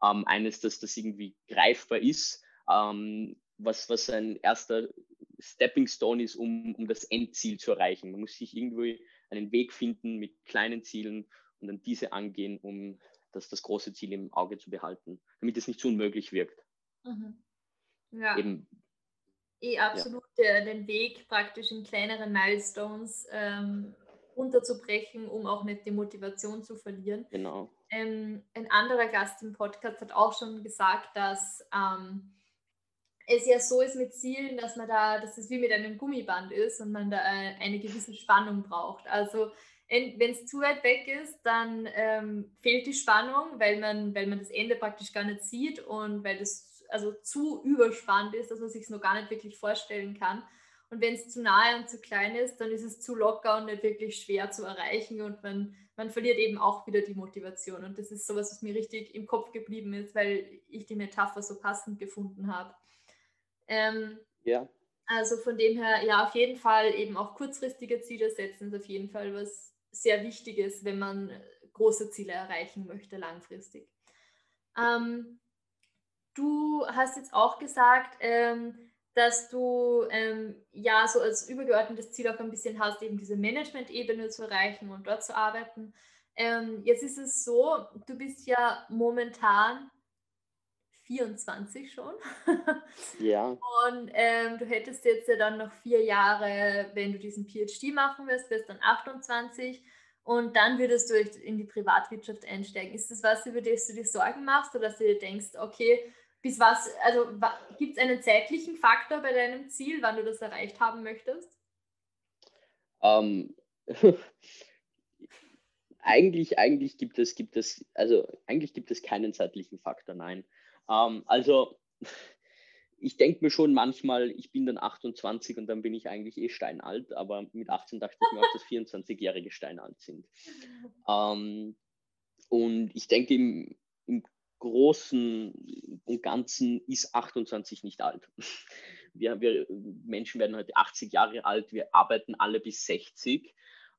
B: ähm, eines, dass das irgendwie greifbar ist, ähm, was, was ein erster Stepping Stone ist, um, um das Endziel zu erreichen. Man muss sich irgendwie einen Weg finden mit kleinen Zielen und dann diese angehen, um das, das große Ziel im Auge zu behalten, damit es nicht zu unmöglich wirkt.
A: Mhm. Ja. Eben, eh absolut ja. den Weg praktisch in kleineren Milestones ähm, unterzubrechen, um auch nicht die Motivation zu verlieren.
B: Genau.
A: Ähm, ein anderer Gast im Podcast hat auch schon gesagt, dass ähm, es ja so ist mit Zielen, dass man da, dass es wie mit einem Gummiband ist und man da äh, eine gewisse Spannung braucht. Also wenn es zu weit weg ist, dann ähm, fehlt die Spannung, weil man, weil man das Ende praktisch gar nicht sieht und weil das also zu überspannt ist, dass man sich es noch gar nicht wirklich vorstellen kann. Und wenn es zu nahe und zu klein ist, dann ist es zu locker und nicht wirklich schwer zu erreichen und man, man verliert eben auch wieder die Motivation. Und das ist sowas, was mir richtig im Kopf geblieben ist, weil ich die Metapher so passend gefunden habe. Ähm, ja. Also von dem her, ja, auf jeden Fall eben auch kurzfristige Ziele setzen ist auf jeden Fall was sehr Wichtiges, wenn man große Ziele erreichen möchte langfristig. Ähm, du hast jetzt auch gesagt, ähm, dass du ähm, ja so als übergeordnetes Ziel auch ein bisschen hast, eben diese Management-Ebene zu erreichen und dort zu arbeiten. Ähm, jetzt ist es so, du bist ja momentan 24 schon.
B: Ja.
A: Und ähm, du hättest jetzt ja dann noch vier Jahre, wenn du diesen PhD machen wirst, wirst dann 28 und dann würdest du in die Privatwirtschaft einsteigen. Ist das was, über das du dir Sorgen machst oder dass du dir denkst, okay, bis was, also gibt es einen zeitlichen Faktor bei deinem Ziel, wann du das erreicht haben möchtest?
B: Ähm, eigentlich, eigentlich gibt es, gibt es, also eigentlich gibt es keinen zeitlichen Faktor, nein. Ähm, also ich denke mir schon manchmal, ich bin dann 28 und dann bin ich eigentlich eh steinalt, aber mit 18 dachte ich mir auch, dass 24-Jährige steinalt sind. Ähm, und ich denke, im, im Großen und Ganzen ist 28 nicht alt. Wir, wir, Menschen werden heute 80 Jahre alt, wir arbeiten alle bis 60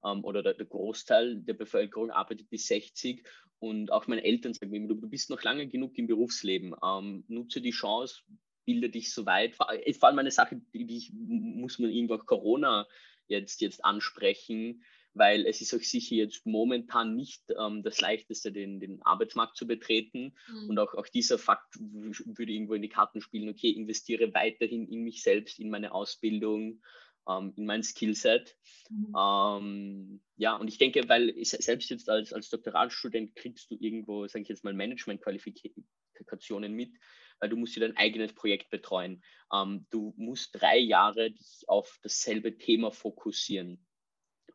B: ähm, oder der, der, Großteil der Bevölkerung arbeitet bis 60 und auch meine Eltern sagen mir, du, du bist noch lange genug im Berufsleben, ähm, nutze die Chance, bilde dich so weit. Vor, äh, vor allem eine Sache, die, die ich, muss man irgendwo Corona jetzt, jetzt ansprechen, weil es ist auch sicher jetzt momentan nicht ähm, das Leichteste, den, den Arbeitsmarkt zu betreten. Mhm. Und auch, auch dieser Fakt würde irgendwo in die Karten spielen, okay, investiere weiterhin in mich selbst, in meine Ausbildung, ähm, in mein Skillset. Mhm. Ähm, ja, und ich denke, weil selbst jetzt als, als Doktoratstudent kriegst du irgendwo, sage ich jetzt mal, Management-Qualifikationen mit, weil du musst dir dein eigenes Projekt betreuen. Ähm, du musst drei Jahre dich auf dasselbe Thema fokussieren.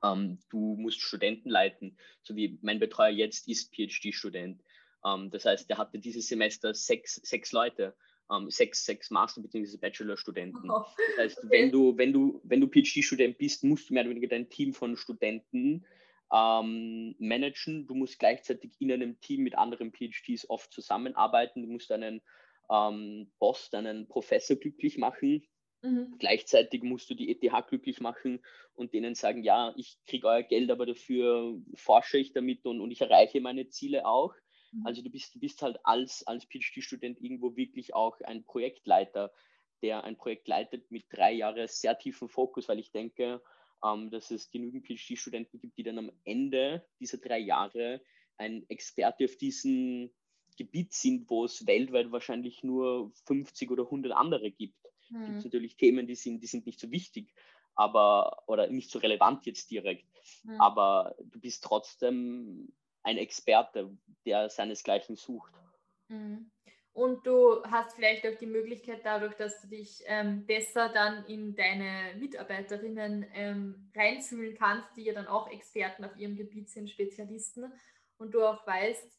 B: Ähm, du musst Studenten leiten, so wie mein Betreuer jetzt ist PhD-Student. Ähm, das heißt, der hatte dieses Semester sechs, sechs Leute. Ähm, sechs, sechs Master- bzw. Bachelor-Studenten. Oh, das heißt, okay. wenn du, wenn du, wenn du PhD-Student bist, musst du mehr oder weniger dein Team von Studenten ähm, managen. Du musst gleichzeitig in einem Team mit anderen PhDs oft zusammenarbeiten. Du musst einen ähm, Boss, deinen Professor glücklich machen. Mhm. Gleichzeitig musst du die ETH glücklich machen und denen sagen, ja, ich kriege euer Geld, aber dafür forsche ich damit und, und ich erreiche meine Ziele auch. Mhm. Also du bist, du bist halt als, als PhD-Student irgendwo wirklich auch ein Projektleiter, der ein Projekt leitet mit drei Jahren sehr tiefen Fokus, weil ich denke, ähm, dass es genügend PhD-Studenten gibt, die dann am Ende dieser drei Jahre ein Experte auf diesen Gebiet sind, wo es weltweit wahrscheinlich nur 50 oder 100 andere gibt. Mhm. Gibt es natürlich Themen, die sind, die sind nicht so wichtig, aber oder nicht so relevant jetzt direkt. Mhm. Aber du bist trotzdem ein Experte, der seinesgleichen sucht.
A: Mhm. Und du hast vielleicht auch die Möglichkeit dadurch, dass du dich ähm, besser dann in deine Mitarbeiterinnen ähm, reinfühlen kannst, die ja dann auch Experten auf ihrem Gebiet sind, Spezialisten. Und du auch weißt,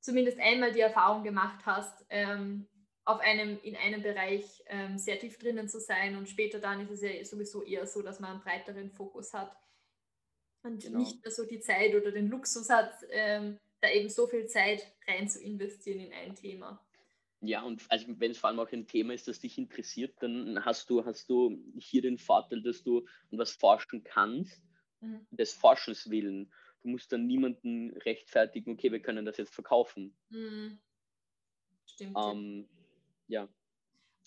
A: zumindest einmal die Erfahrung gemacht hast, ähm, auf einem, in einem Bereich ähm, sehr tief drinnen zu sein und später dann ist es ja sowieso eher so, dass man einen breiteren Fokus hat und genau. nicht mehr so die Zeit oder den Luxus hat, ähm, da eben so viel Zeit rein zu investieren in ein Thema.
B: Ja, und also wenn es vor allem auch ein Thema ist, das dich interessiert, dann hast du, hast du hier den Vorteil, dass du was forschen kannst, mhm. des Forschens willen du musst dann niemanden rechtfertigen, okay, wir können das jetzt verkaufen. Mhm. Stimmt. Ähm, ja.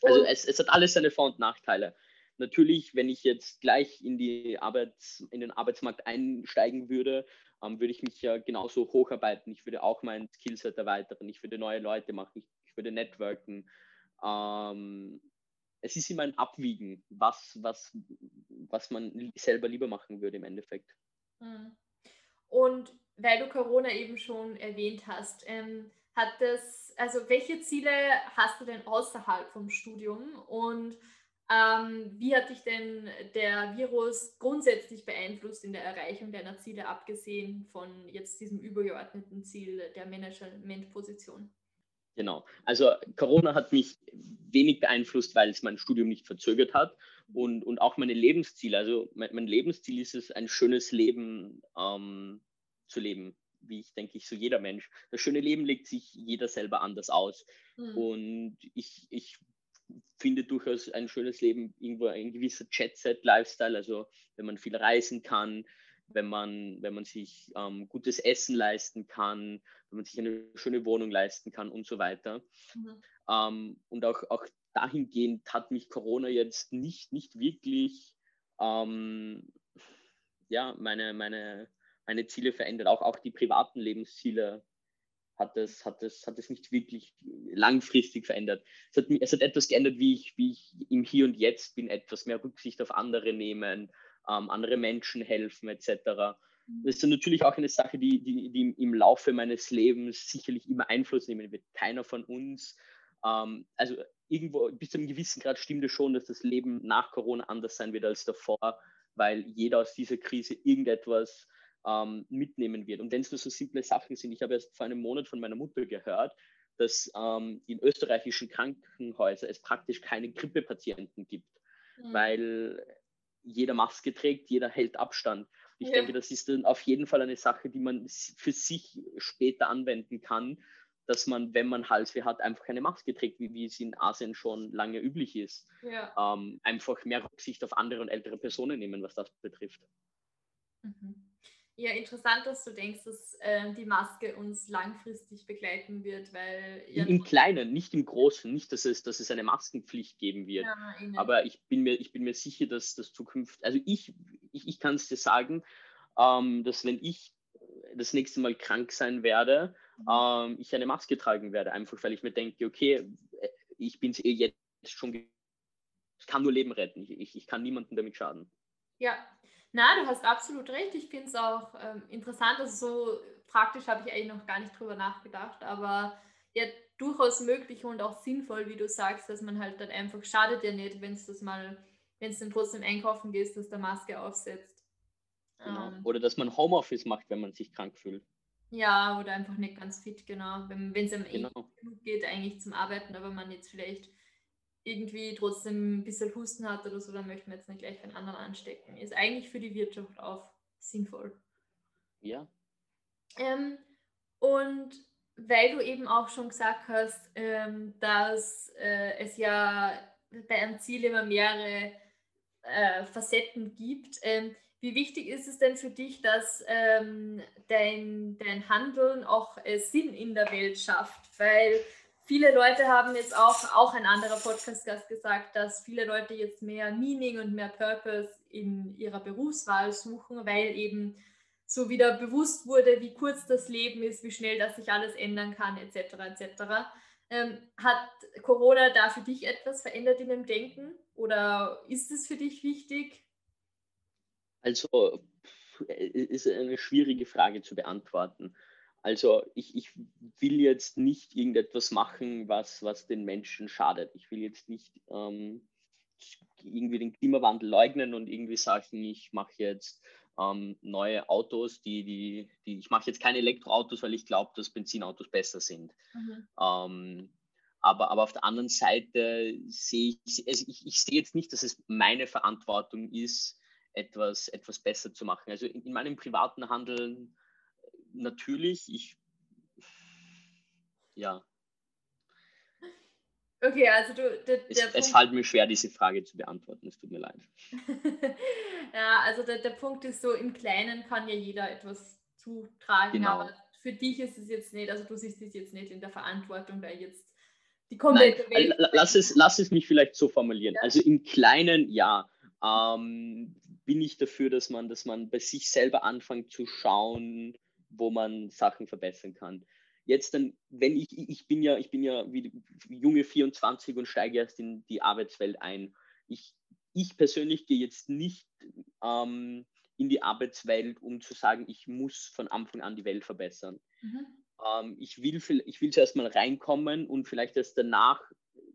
B: Also es, es, hat alles seine Vor- und Nachteile. Natürlich, wenn ich jetzt gleich in, die Arbeits-, in den Arbeitsmarkt einsteigen würde, ähm, würde ich mich ja genauso hocharbeiten. Ich würde auch mein Skillset erweitern, ich würde neue Leute machen, ich, ich würde networken. Ähm, es ist immer ein Abwiegen, was, was, was man selber lieber machen würde im Endeffekt.
A: Mhm. Und weil du Corona eben schon erwähnt hast, ähm, hat das, also welche Ziele hast du denn außerhalb vom Studium und ähm, wie hat dich denn der Virus grundsätzlich beeinflusst in der Erreichung deiner Ziele, abgesehen von jetzt diesem übergeordneten Ziel der Managementposition?
B: Genau. Also Corona hat mich wenig beeinflusst, weil es mein Studium nicht verzögert hat und, und auch meine Lebensziele. Also mein, mein Lebensziel ist es, ein schönes Leben ähm, zu leben, wie ich denke ich so jeder Mensch. Das schöne Leben legt sich jeder selber anders aus. Mhm. Und ich, ich finde durchaus ein schönes Leben irgendwo ein gewisser Jet-Set-Lifestyle, also wenn man viel reisen kann, wenn man, wenn man sich ähm, gutes Essen leisten kann, wenn man sich eine schöne Wohnung leisten kann und so weiter. Mhm. Ähm, und auch, auch dahingehend hat mich Corona jetzt nicht, nicht wirklich ähm, ja, meine, meine, meine Ziele verändert. Auch, auch die privaten Lebensziele hat es, hat, es, hat es nicht wirklich langfristig verändert. Es hat, es hat etwas geändert, wie ich, wie ich im Hier und Jetzt bin, etwas mehr Rücksicht auf andere nehmen, ähm, andere Menschen helfen etc. Mhm. Das ist natürlich auch eine Sache, die, die, die im Laufe meines Lebens sicherlich immer Einfluss nehmen wird. Keiner von uns. Ähm, also irgendwo bis zu einem gewissen Grad stimmt es schon, dass das Leben nach Corona anders sein wird als davor, weil jeder aus dieser Krise irgendetwas ähm, mitnehmen wird. Und wenn es nur so simple Sachen sind, ich habe erst vor einem Monat von meiner Mutter gehört, dass ähm, in österreichischen Krankenhäusern es praktisch keine Grippepatienten gibt, mhm. weil jeder Maske trägt, jeder hält Abstand. Ich ja. denke, das ist dann auf jeden Fall eine Sache, die man für sich später anwenden kann, dass man, wenn man Halsweh hat, einfach eine Maske trägt, wie, wie es in Asien schon lange üblich ist. Ja. Ähm, einfach mehr Rücksicht auf andere und ältere Personen nehmen, was das betrifft.
A: Mhm. Ja, interessant, dass du denkst, dass äh, die Maske uns langfristig begleiten wird, weil.
B: Ja, Im, Kleinen, nicht im Großen, nicht, dass es, dass es eine Maskenpflicht geben wird. Ja, aber ich bin, mir, ich bin mir sicher, dass das Zukunft. Also ich, ich, ich kann es dir sagen, ähm, dass wenn ich das nächste Mal krank sein werde, mhm. ähm, ich eine Maske tragen werde. Einfach weil ich mir denke, okay, äh, ich bin es eh jetzt schon. Ich kann nur Leben retten. Ich, ich kann niemandem damit schaden.
A: Ja, na, du hast absolut recht. Ich finde es auch ähm, interessant. Also so praktisch habe ich eigentlich noch gar nicht drüber nachgedacht, aber ja, durchaus möglich und auch sinnvoll, wie du sagst, dass man halt dann einfach schadet ja nicht, wenn es das mal, wenn es dann trotzdem einkaufen gehst, dass der Maske aufsetzt.
B: Genau. Ähm, oder dass man Homeoffice macht, wenn man sich krank fühlt.
A: Ja, oder einfach nicht ganz fit, genau. Wenn es einem genau. eh gut geht, eigentlich zum Arbeiten, aber man jetzt vielleicht irgendwie trotzdem ein bisschen Husten hat oder so, dann möchten wir jetzt nicht gleich einen anderen anstecken. Ist eigentlich für die Wirtschaft auch sinnvoll.
B: Ja.
A: Ähm, und weil du eben auch schon gesagt hast, ähm, dass äh, es ja bei einem Ziel immer mehrere äh, Facetten gibt, ähm, wie wichtig ist es denn für dich, dass ähm, dein, dein Handeln auch äh, Sinn in der Welt schafft? Weil viele Leute haben jetzt auch, auch ein anderer Podcast-Gast gesagt, dass viele Leute jetzt mehr Meaning und mehr Purpose in ihrer Berufswahl suchen, weil eben so wieder bewusst wurde, wie kurz das Leben ist, wie schnell das sich alles ändern kann, etc. etc. Ähm, hat Corona da für dich etwas verändert in dem Denken oder ist es für dich wichtig?
B: Also ist eine schwierige Frage zu beantworten. Also ich, ich will jetzt nicht irgendetwas machen, was, was den Menschen schadet. Ich will jetzt nicht ähm, irgendwie den Klimawandel leugnen und irgendwie sagen, ich mache jetzt ähm, neue Autos, die, die, die ich mache jetzt keine Elektroautos, weil ich glaube, dass Benzinautos besser sind. Mhm. Ähm, aber, aber auf der anderen Seite sehe ich, also ich, ich sehe jetzt nicht, dass es meine Verantwortung ist, etwas, etwas besser zu machen. Also in, in meinem privaten Handeln natürlich, ich, ja.
A: Okay, also du. Der,
B: es, der es fällt mir schwer, diese Frage zu beantworten, es tut mir leid.
A: ja, also der, der Punkt ist so, im Kleinen kann ja jeder etwas zutragen, genau. aber für dich ist es jetzt nicht, also du siehst es jetzt nicht in der Verantwortung, da jetzt die komplette
B: Nein, Welt. Lass es, lass es mich vielleicht so formulieren. Ja. Also im Kleinen ja. Ähm, bin ich dafür, dass man, dass man bei sich selber anfängt zu schauen, wo man Sachen verbessern kann. Jetzt dann, wenn ich, ich bin ja, ich bin ja wie junge 24 und steige erst in die Arbeitswelt ein. Ich, ich persönlich gehe jetzt nicht ähm, in die Arbeitswelt, um zu sagen, ich muss von Anfang an die Welt verbessern. Mhm. Ähm, ich will, ich will zuerst mal reinkommen und vielleicht erst danach,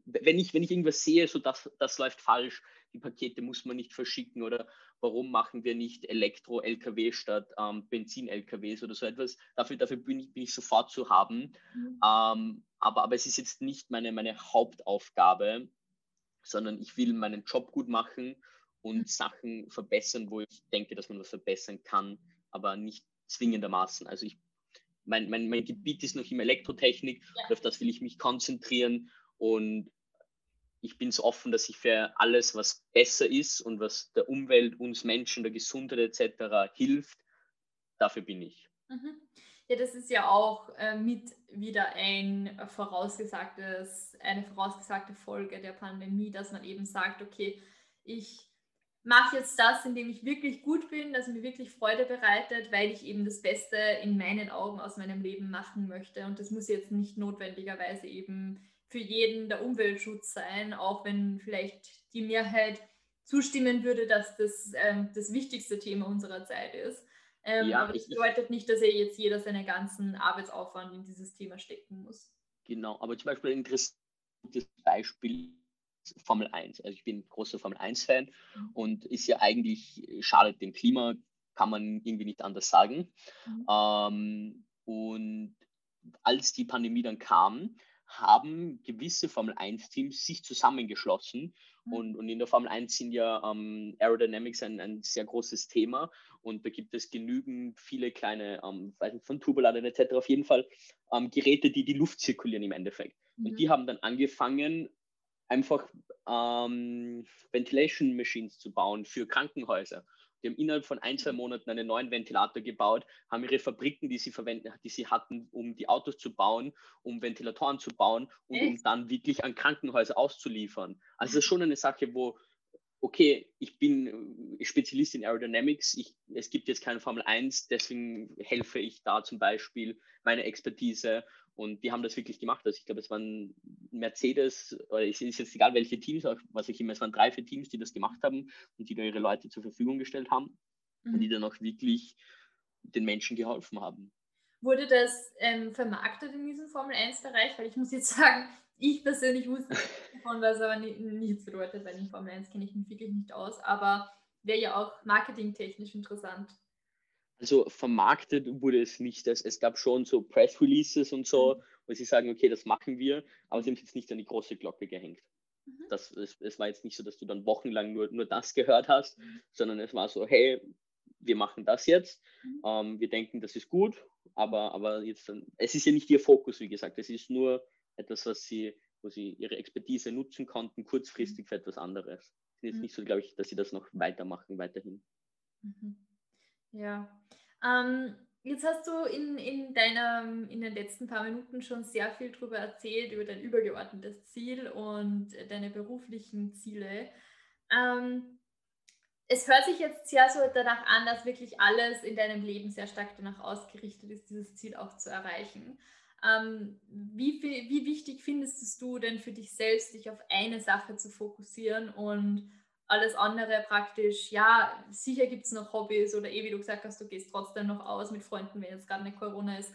B: wenn ich, wenn ich irgendwas sehe, so das, das läuft falsch, die Pakete muss man nicht verschicken oder warum machen wir nicht Elektro-LKW statt ähm, Benzin-LKWs oder so etwas. Dafür, dafür bin, ich, bin ich sofort zu haben. Mhm. Ähm, aber, aber es ist jetzt nicht meine, meine Hauptaufgabe, sondern ich will meinen Job gut machen und mhm. Sachen verbessern, wo ich denke, dass man was verbessern kann, aber nicht zwingendermaßen. Also ich, mein, mein, mein Gebiet ist noch immer Elektrotechnik, ja. auf das will ich mich konzentrieren und ich bin so offen, dass ich für alles, was besser ist und was der Umwelt, uns Menschen, der Gesundheit etc. hilft, dafür bin ich.
A: Mhm. Ja, das ist ja auch äh, mit wieder ein vorausgesagtes, eine vorausgesagte Folge der Pandemie, dass man eben sagt, okay, ich mache jetzt das, indem ich wirklich gut bin, das mir wirklich Freude bereitet, weil ich eben das Beste in meinen Augen aus meinem Leben machen möchte. Und das muss jetzt nicht notwendigerweise eben für jeden der Umweltschutz sein, auch wenn vielleicht die Mehrheit zustimmen würde, dass das ähm, das wichtigste Thema unserer Zeit ist. Ähm, ja, aber das bedeutet nicht, dass er jetzt jeder seinen ganzen Arbeitsaufwand in dieses Thema stecken muss.
B: Genau, aber zum Beispiel ein interessantes Beispiel Formel 1. Also ich bin großer Formel 1-Fan mhm. und ist ja eigentlich, schadet dem Klima, kann man irgendwie nicht anders sagen. Mhm. Ähm, und als die Pandemie dann kam, haben gewisse Formel 1-Teams sich zusammengeschlossen. Mhm. Und, und in der Formel 1 sind ja ähm, Aerodynamics ein, ein sehr großes Thema. Und da gibt es genügend viele kleine, ähm, weiß nicht, von Turboladen etc. auf jeden Fall ähm, Geräte, die die Luft zirkulieren im Endeffekt. Mhm. Und die haben dann angefangen, einfach ähm, Ventilation Machines zu bauen für Krankenhäuser. Die haben innerhalb von ein, zwei Monaten einen neuen Ventilator gebaut, haben ihre Fabriken, die sie verwenden, die sie hatten, um die Autos zu bauen, um Ventilatoren zu bauen und Echt? um dann wirklich an Krankenhäuser auszuliefern. Also das ist schon eine Sache, wo, okay, ich bin Spezialist in Aerodynamics, ich, es gibt jetzt keine Formel 1, deswegen helfe ich da zum Beispiel meine Expertise und die haben das wirklich gemacht. Also ich glaube, es waren Mercedes, oder es ist jetzt egal welche Teams, was ich immer, es waren drei, vier Teams, die das gemacht haben und die da ihre Leute zur Verfügung gestellt haben mhm. und die mhm. dann auch wirklich den Menschen geholfen haben.
A: Wurde das ähm, vermarktet in diesem Formel 1-Bereich? Weil ich muss jetzt sagen, ich persönlich wusste davon, was aber nichts bedeutet, weil in Formel 1 kenne ich mich wirklich nicht aus, aber wäre ja auch marketingtechnisch interessant.
B: Also vermarktet wurde es nicht. Es, es gab schon so Press Releases und so, mhm. wo sie sagen, okay, das machen wir, aber sie haben es jetzt nicht an die große Glocke gehängt. Mhm. Das, es, es, war jetzt nicht so, dass du dann wochenlang nur, nur das gehört hast, mhm. sondern es war so, hey, wir machen das jetzt, mhm. ähm, wir denken, das ist gut, aber, aber jetzt, es ist ja nicht ihr Fokus, wie gesagt, es ist nur etwas, was sie, wo sie ihre Expertise nutzen konnten, kurzfristig mhm. für etwas anderes. Es ist jetzt mhm. nicht so, glaube ich, dass sie das noch weitermachen, weiterhin.
A: Ja. Ähm, jetzt hast du in, in, deiner, in den letzten paar Minuten schon sehr viel darüber erzählt, über dein übergeordnetes Ziel und deine beruflichen Ziele. Ähm, es hört sich jetzt sehr so danach an, dass wirklich alles in deinem Leben sehr stark danach ausgerichtet ist, dieses Ziel auch zu erreichen. Ähm, wie, wie wichtig findest du denn für dich selbst, dich auf eine Sache zu fokussieren und alles andere praktisch, ja, sicher gibt es noch Hobbys oder eh, wie du gesagt hast, du gehst trotzdem noch aus mit Freunden, wenn jetzt gerade nicht Corona ist.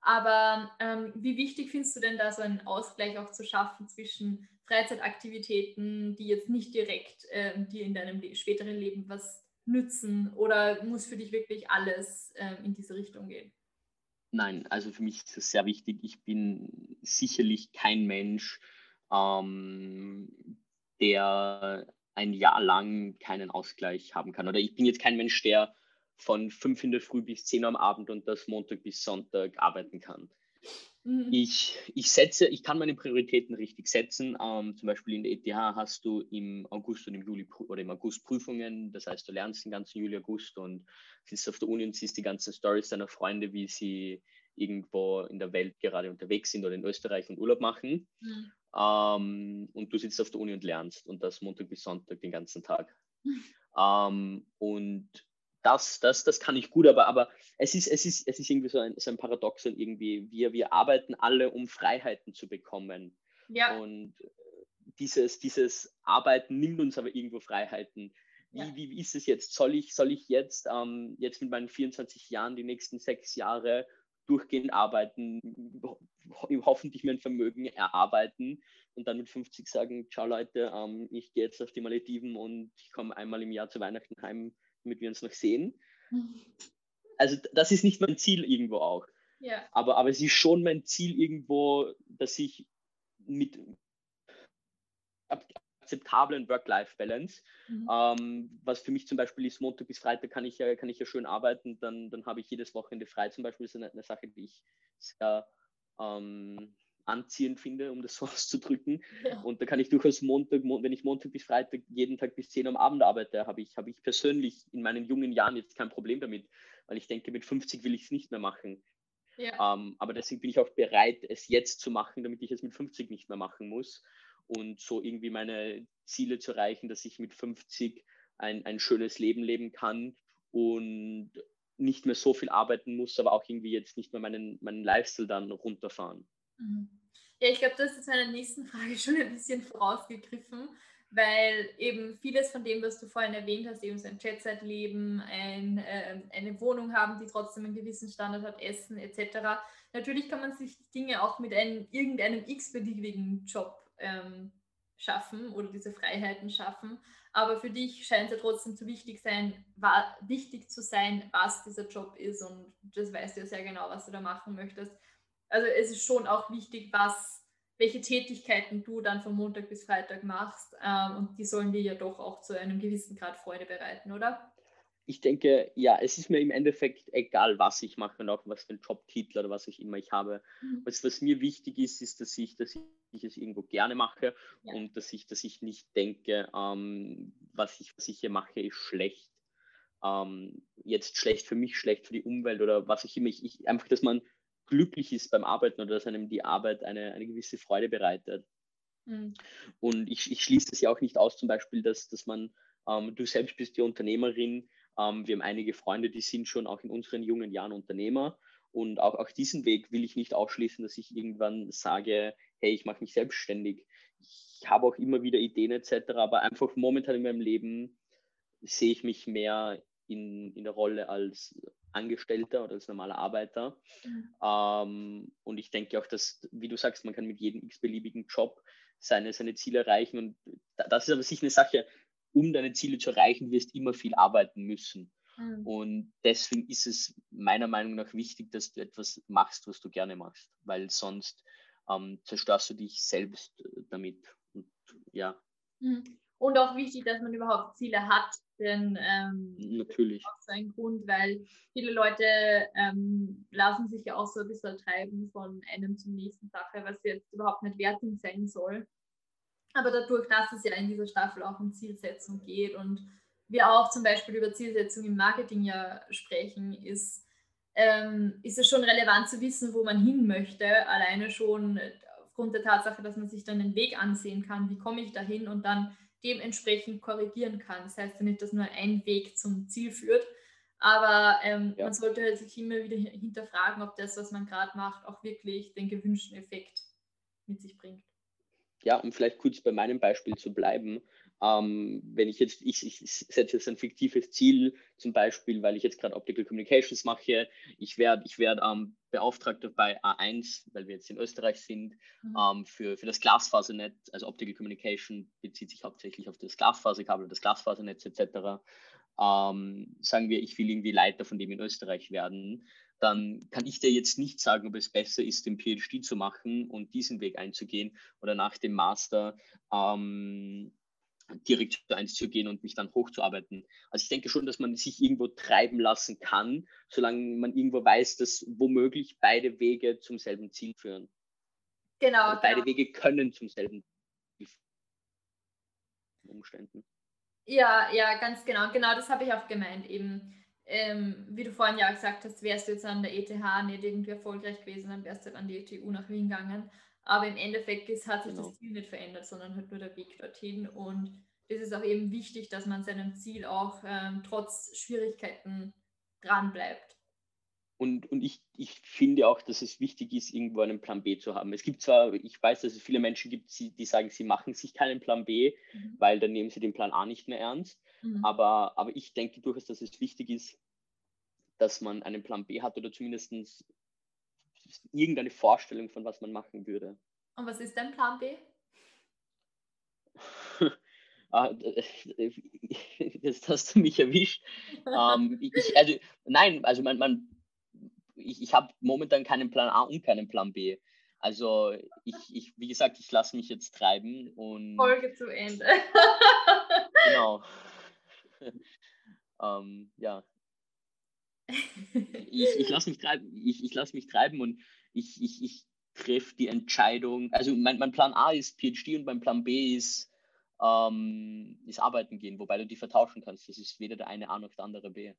A: Aber ähm, wie wichtig findest du denn da so einen Ausgleich auch zu schaffen zwischen Freizeitaktivitäten, die jetzt nicht direkt äh, dir in deinem späteren Leben was nützen oder muss für dich wirklich alles äh, in diese Richtung gehen?
B: Nein, also für mich ist es sehr wichtig. Ich bin sicherlich kein Mensch, ähm, der ein Jahr lang keinen Ausgleich haben kann. Oder ich bin jetzt kein Mensch, der von fünf in der Früh bis zehn am Abend und das Montag bis Sonntag arbeiten kann. Mhm. Ich, ich setze, ich kann meine Prioritäten richtig setzen. Ähm, zum Beispiel in der ETH hast du im August und im Juli oder im August Prüfungen. Das heißt, du lernst den ganzen Juli, August und sitzt auf der Uni und siehst die ganzen Stories deiner Freunde, wie sie irgendwo in der Welt gerade unterwegs sind oder in Österreich und Urlaub machen. Mhm. Ähm, und du sitzt auf der Uni und lernst und das Montag bis Sonntag den ganzen Tag. Ähm, und das, das, das kann ich gut, aber, aber es, ist, es, ist, es ist irgendwie so ein, so ein Paradoxon irgendwie. Wir, wir arbeiten alle, um Freiheiten zu bekommen. Ja. Und dieses, dieses Arbeiten nimmt uns aber irgendwo Freiheiten. Wie, ja. wie, wie ist es jetzt? Soll ich, soll ich jetzt, ähm, jetzt mit meinen 24 Jahren die nächsten sechs Jahre durchgehend arbeiten, hoffentlich mir ein Vermögen erarbeiten und dann mit 50 sagen, ciao Leute, ähm, ich gehe jetzt auf die Malediven und ich komme einmal im Jahr zu Weihnachten heim, damit wir uns noch sehen. Also das ist nicht mein Ziel irgendwo auch. Ja. Aber, aber es ist schon mein Ziel irgendwo, dass ich mit akzeptablen Work-Life-Balance. Mhm. Ähm, was für mich zum Beispiel ist, Montag bis Freitag kann ich ja, kann ich ja schön arbeiten, dann, dann habe ich jedes Wochenende frei zum Beispiel. Das ist eine, eine Sache, die ich sehr ähm, anziehend finde, um das so auszudrücken. Ja. Und da kann ich durchaus Montag, wenn ich Montag bis Freitag jeden Tag bis 10 am Abend arbeite, habe ich, habe ich persönlich in meinen jungen Jahren jetzt kein Problem damit, weil ich denke, mit 50 will ich es nicht mehr machen. Ja. Ähm, aber deswegen bin ich auch bereit, es jetzt zu machen, damit ich es mit 50 nicht mehr machen muss und so irgendwie meine Ziele zu erreichen, dass ich mit 50 ein, ein schönes Leben leben kann und nicht mehr so viel arbeiten muss, aber auch irgendwie jetzt nicht mehr meinen, meinen Lifestyle dann runterfahren.
A: Mhm. Ja, ich glaube, das ist meiner nächsten Frage schon ein bisschen vorausgegriffen, weil eben vieles von dem, was du vorhin erwähnt hast, eben so ein Jet-Set-Leben, ein, äh, eine Wohnung haben, die trotzdem einen gewissen Standard hat, Essen etc. Natürlich kann man sich Dinge auch mit einem, irgendeinem x-beliebigen Job ähm, schaffen oder diese Freiheiten schaffen. Aber für dich scheint es ja trotzdem zu wichtig, sein, war, wichtig zu sein, was dieser Job ist. Und das weißt du ja sehr genau, was du da machen möchtest. Also es ist schon auch wichtig, was welche Tätigkeiten du dann von Montag bis Freitag machst. Ähm, und die sollen dir ja doch auch zu einem gewissen Grad Freude bereiten, oder?
B: Ich denke, ja, es ist mir im Endeffekt egal, was ich mache und auch was für einen Jobtitel oder was auch immer ich habe. Mhm. Was, was mir wichtig ist, ist, dass ich, dass ich es irgendwo gerne mache ja. und dass ich, dass ich nicht denke, ähm, was, ich, was ich hier mache, ist schlecht. Ähm, jetzt schlecht für mich, schlecht für die Umwelt oder was ich immer. Ich, ich, einfach, dass man glücklich ist beim Arbeiten oder dass einem die Arbeit eine, eine gewisse Freude bereitet. Mhm. Und ich, ich schließe es ja auch nicht aus, zum Beispiel, dass, dass man, ähm, du selbst bist ja Unternehmerin, ähm, wir haben einige Freunde, die sind schon auch in unseren jungen Jahren Unternehmer. Und auch, auch diesen Weg will ich nicht ausschließen, dass ich irgendwann sage, hey, ich mache mich selbstständig. Ich habe auch immer wieder Ideen etc., aber einfach momentan in meinem Leben sehe ich mich mehr in, in der Rolle als Angestellter oder als normaler Arbeiter. Mhm. Ähm, und ich denke auch, dass, wie du sagst, man kann mit jedem x-beliebigen Job seine, seine Ziele erreichen. Und das ist aber sicher eine Sache, um deine Ziele zu erreichen, wirst du immer viel arbeiten müssen. Mhm. Und deswegen ist es meiner Meinung nach wichtig, dass du etwas machst, was du gerne machst, weil sonst ähm, zerstörst du dich selbst äh, damit. Und ja.
A: Mhm. Und auch wichtig, dass man überhaupt Ziele hat, denn ähm,
B: Natürlich.
A: das ist auch so ein Grund, weil viele Leute ähm, lassen sich ja auch so ein bisschen treiben von einem zum nächsten Sache, was jetzt überhaupt nicht wertend sein soll. Aber dadurch, dass es ja in dieser Staffel auch um Zielsetzung geht und wir auch zum Beispiel über Zielsetzung im Marketing ja sprechen, ist, ähm, ist es schon relevant zu wissen, wo man hin möchte. Alleine schon aufgrund der Tatsache, dass man sich dann den Weg ansehen kann, wie komme ich dahin und dann dementsprechend korrigieren kann. Das heißt ja nicht, dass nur ein Weg zum Ziel führt, aber ähm, ja. man sollte halt sich immer wieder hinterfragen, ob das, was man gerade macht, auch wirklich den gewünschten Effekt mit sich bringt.
B: Ja, um vielleicht kurz bei meinem Beispiel zu bleiben, ähm, wenn ich jetzt, ich, ich setze jetzt ein fiktives Ziel, zum Beispiel, weil ich jetzt gerade Optical Communications mache, ich werde ich werd, ähm, Beauftragter bei A1, weil wir jetzt in Österreich sind, mhm. ähm, für, für das Glasfasernetz, also Optical Communication bezieht sich hauptsächlich auf das Glasfaserkabel, das Glasfasernetz etc. Ähm, sagen wir, ich will irgendwie Leiter von dem in Österreich werden, dann kann ich dir jetzt nicht sagen, ob es besser ist, den PhD zu machen und diesen Weg einzugehen oder nach dem Master ähm, direkt zu eins zu gehen und mich dann hochzuarbeiten. Also ich denke schon, dass man sich irgendwo treiben lassen kann, solange man irgendwo weiß, dass womöglich beide Wege zum selben Ziel führen.
A: Genau.
B: Also beide genau. Wege können zum selben Ziel Umständen.
A: Ja, ja, ganz genau. Genau das habe ich auch gemeint. Eben, ähm, wie du vorhin ja gesagt hast, wärst du jetzt an der ETH nicht irgendwie erfolgreich gewesen, dann wärst du halt an die ETU nach Wien gegangen. Aber im Endeffekt ist, hat sich genau. das Ziel nicht verändert, sondern halt nur der Weg dorthin. Und es ist auch eben wichtig, dass man seinem Ziel auch ähm, trotz Schwierigkeiten dran bleibt.
B: Und, und ich, ich finde auch, dass es wichtig ist, irgendwo einen Plan B zu haben. Es gibt zwar, ich weiß, dass es viele Menschen gibt, die sagen, sie machen sich keinen Plan B, mhm. weil dann nehmen sie den Plan A nicht mehr ernst. Mhm. Aber, aber ich denke durchaus, dass es wichtig ist, dass man einen Plan B hat oder zumindest irgendeine Vorstellung von was man machen würde.
A: Und was ist dein Plan B?
B: Ah, jetzt hast du mich erwischt. ähm, ich, also, nein, also man, man, ich, ich habe momentan keinen Plan A und keinen Plan B. Also ich, ich wie gesagt, ich lasse mich jetzt treiben und.
A: Folge zu Ende.
B: genau. ähm, ja, ich, ich lasse mich treiben, ich, ich lasse mich treiben und ich, ich, ich treffe die Entscheidung. Also mein, mein Plan A ist PhD und mein Plan B ist, ähm, ist arbeiten gehen, wobei du die vertauschen kannst. Das ist weder der eine A noch der andere B.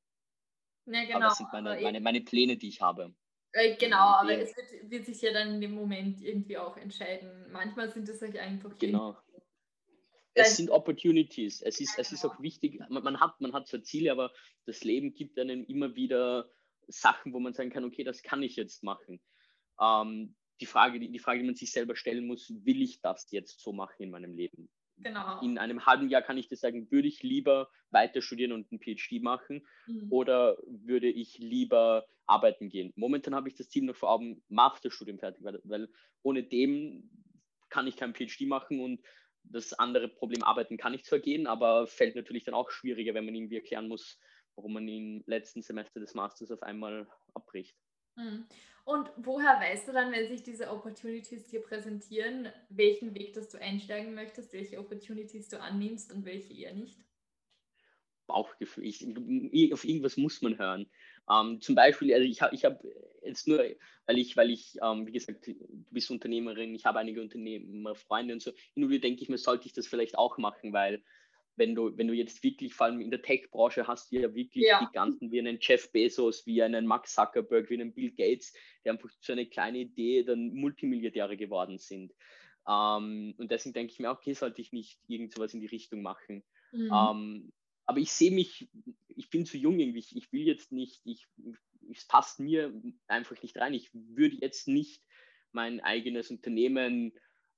A: Ja, genau.
B: Aber das sind meine, meine, meine Pläne, die ich habe.
A: Äh, genau, aber es wird, wird, sich ja dann in dem Moment irgendwie auch entscheiden. Manchmal sind es euch einfach
B: genau es sind Opportunities. Es ist, es ist auch wichtig, man, man, hat, man hat zwar Ziele, aber das Leben gibt einem immer wieder Sachen, wo man sagen kann, okay, das kann ich jetzt machen. Ähm, die, Frage, die, die Frage, die man sich selber stellen muss, will ich das jetzt so machen in meinem Leben?
A: Genau.
B: In einem halben Jahr kann ich dir sagen, würde ich lieber weiter studieren und einen PhD machen mhm. oder würde ich lieber arbeiten gehen? Momentan habe ich das Ziel noch vor Augen, Masterstudium fertig, weil, weil ohne dem kann ich kein PhD machen und das andere Problem Arbeiten kann nicht zwar gehen, aber fällt natürlich dann auch schwieriger, wenn man irgendwie erklären muss, warum man im letzten Semester des Masters auf einmal abbricht.
A: Mhm. Und woher weißt du dann, wenn sich diese Opportunities dir präsentieren, welchen Weg dass du einsteigen möchtest, welche Opportunities du annimmst und welche eher nicht?
B: Bauchgefühl. Ich, auf irgendwas muss man hören. Ähm, zum Beispiel, also ich habe ich hab jetzt nur, weil ich, weil ich, ähm, wie gesagt, du bist Unternehmerin, ich habe einige Unternehmerfreunde und so, hin und wieder denke ich mir, sollte ich das vielleicht auch machen, weil wenn du, wenn du jetzt wirklich, vor allem in der Tech-Branche hast du ja wirklich ja. Giganten wie einen Jeff Bezos, wie einen Max Zuckerberg, wie einen Bill Gates, die einfach so eine kleine Idee dann Multimilliardäre geworden sind. Ähm, und deswegen denke ich mir, okay, sollte ich nicht irgend sowas in die Richtung machen. Mhm. Ähm, aber ich sehe mich, ich bin zu jung irgendwie, ich will jetzt nicht, ich, es passt mir einfach nicht rein. Ich würde jetzt nicht mein eigenes Unternehmen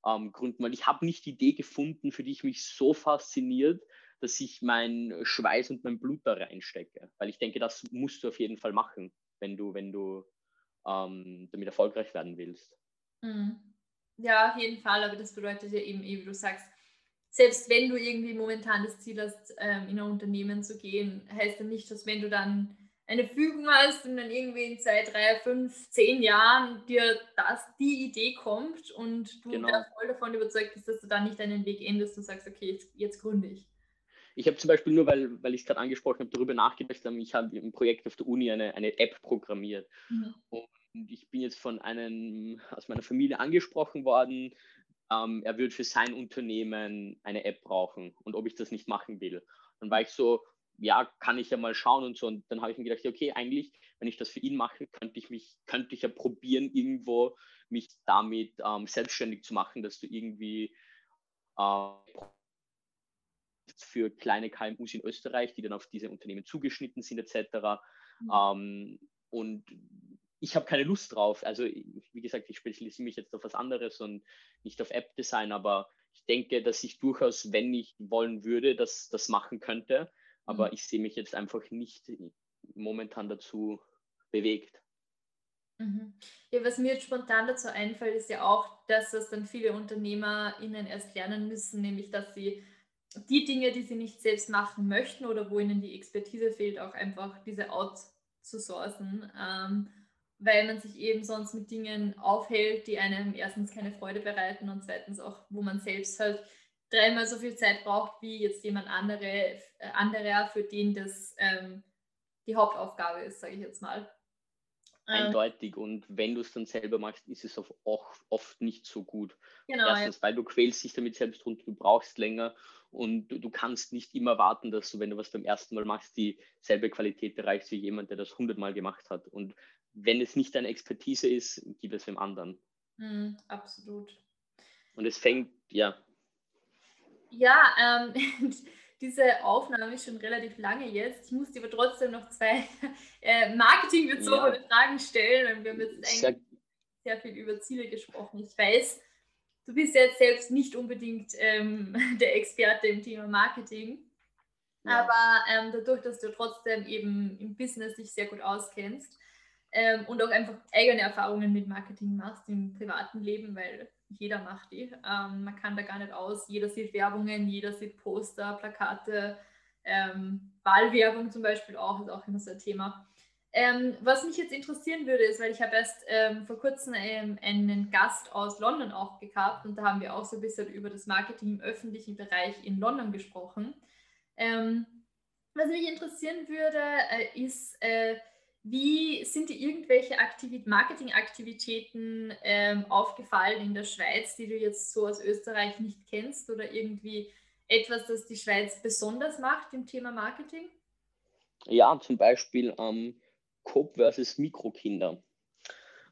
B: ähm, gründen, weil ich habe nicht die Idee gefunden, für die ich mich so fasziniert, dass ich meinen Schweiß und mein Blut da reinstecke. Weil ich denke, das musst du auf jeden Fall machen, wenn du, wenn du ähm, damit erfolgreich werden willst.
A: Mhm. Ja, auf jeden Fall, aber das bedeutet ja eben, wie du sagst, selbst wenn du irgendwie momentan das Ziel hast, ähm, in ein Unternehmen zu gehen, heißt das nicht, dass wenn du dann eine Fügung hast und dann irgendwie in zwei, drei, fünf, zehn Jahren dir das, die Idee kommt und du genau. da voll davon überzeugt bist, dass du dann nicht deinen Weg endest und sagst, okay, jetzt, jetzt gründe ich.
B: Ich habe zum Beispiel nur, weil, weil ich es gerade angesprochen habe, darüber nachgedacht, ich habe im Projekt auf der Uni eine, eine App programmiert. Mhm. Und ich bin jetzt von einem aus meiner Familie angesprochen worden, ähm, er würde für sein Unternehmen eine App brauchen und ob ich das nicht machen will. Dann war ich so, ja, kann ich ja mal schauen und so. Und dann habe ich mir gedacht, okay, eigentlich, wenn ich das für ihn mache, könnte ich mich, könnte ich ja probieren, irgendwo mich damit ähm, selbstständig zu machen, dass du irgendwie äh, für kleine KMUs in Österreich, die dann auf diese Unternehmen zugeschnitten sind, etc. Mhm. Ähm, und ich habe keine Lust drauf. Also, wie gesagt, ich spezialisiere mich jetzt auf was anderes und nicht auf App-Design, aber ich denke, dass ich durchaus, wenn ich wollen würde, das, das machen könnte. Aber mhm. ich sehe mich jetzt einfach nicht momentan dazu bewegt.
A: Mhm. Ja, was mir jetzt spontan dazu einfällt, ist ja auch, dass das dann viele UnternehmerInnen erst lernen müssen, nämlich dass sie die Dinge, die sie nicht selbst machen möchten oder wo ihnen die Expertise fehlt, auch einfach diese outzusourcen, ähm, weil man sich eben sonst mit Dingen aufhält, die einem erstens keine Freude bereiten und zweitens auch, wo man selbst halt dreimal so viel Zeit braucht wie jetzt jemand andere, äh, anderer, für den das ähm, die Hauptaufgabe ist, sage ich jetzt mal.
B: Ähm, Eindeutig. Und wenn du es dann selber machst, ist es auch oft nicht so gut. Genau, Erstens, ja. weil du quälst dich damit selbst runter, du brauchst länger und du, du, kannst nicht immer warten, dass du, wenn du was beim ersten Mal machst, dieselbe Qualität erreichst wie jemand, der das hundertmal gemacht hat. Und wenn es nicht deine Expertise ist, gib es dem anderen.
A: Mm, absolut.
B: Und es fängt, ja,
A: ja, ähm, diese Aufnahme ist schon relativ lange jetzt. Ich muss dir aber trotzdem noch zwei äh, marketingbezogene ja. Fragen stellen. Wir haben jetzt eigentlich sehr, sehr viel über Ziele gesprochen. Ich weiß, du bist jetzt selbst nicht unbedingt ähm, der Experte im Thema Marketing. Ja. Aber ähm, dadurch, dass du trotzdem eben im Business dich sehr gut auskennst ähm, und auch einfach eigene Erfahrungen mit Marketing machst im privaten Leben, weil jeder macht die. Ähm, man kann da gar nicht aus. Jeder sieht Werbungen, jeder sieht Poster, Plakate, ähm, Wahlwerbung zum Beispiel auch, ist auch immer so ein Thema. Ähm, was mich jetzt interessieren würde, ist, weil ich habe erst ähm, vor kurzem ähm, einen Gast aus London auch gehabt und da haben wir auch so ein bisschen über das Marketing im öffentlichen Bereich in London gesprochen. Ähm, was mich interessieren würde, äh, ist, äh, wie sind dir irgendwelche Aktivit Marketingaktivitäten ähm, aufgefallen in der Schweiz, die du jetzt so aus Österreich nicht kennst oder irgendwie etwas, das die Schweiz besonders macht im Thema Marketing?
B: Ja, zum Beispiel ähm, Coop versus Mikrokinder.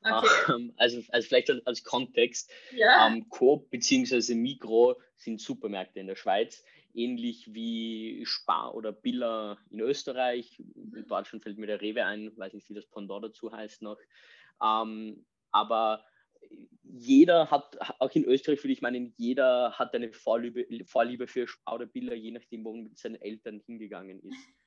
B: Okay. Ähm, also, also vielleicht als Kontext, ja. ähm, Coop bzw. Mikro sind Supermärkte in der Schweiz ähnlich wie Spar oder Billa in Österreich. In Deutschland fällt mir der Rewe ein, weiß nicht, wie das Pendant dazu heißt noch. Ähm, aber jeder hat, auch in Österreich würde ich meinen, jeder hat eine Vorliebe, Vorliebe für Spar oder Billa, je nachdem, wo man mit seinen Eltern hingegangen ist.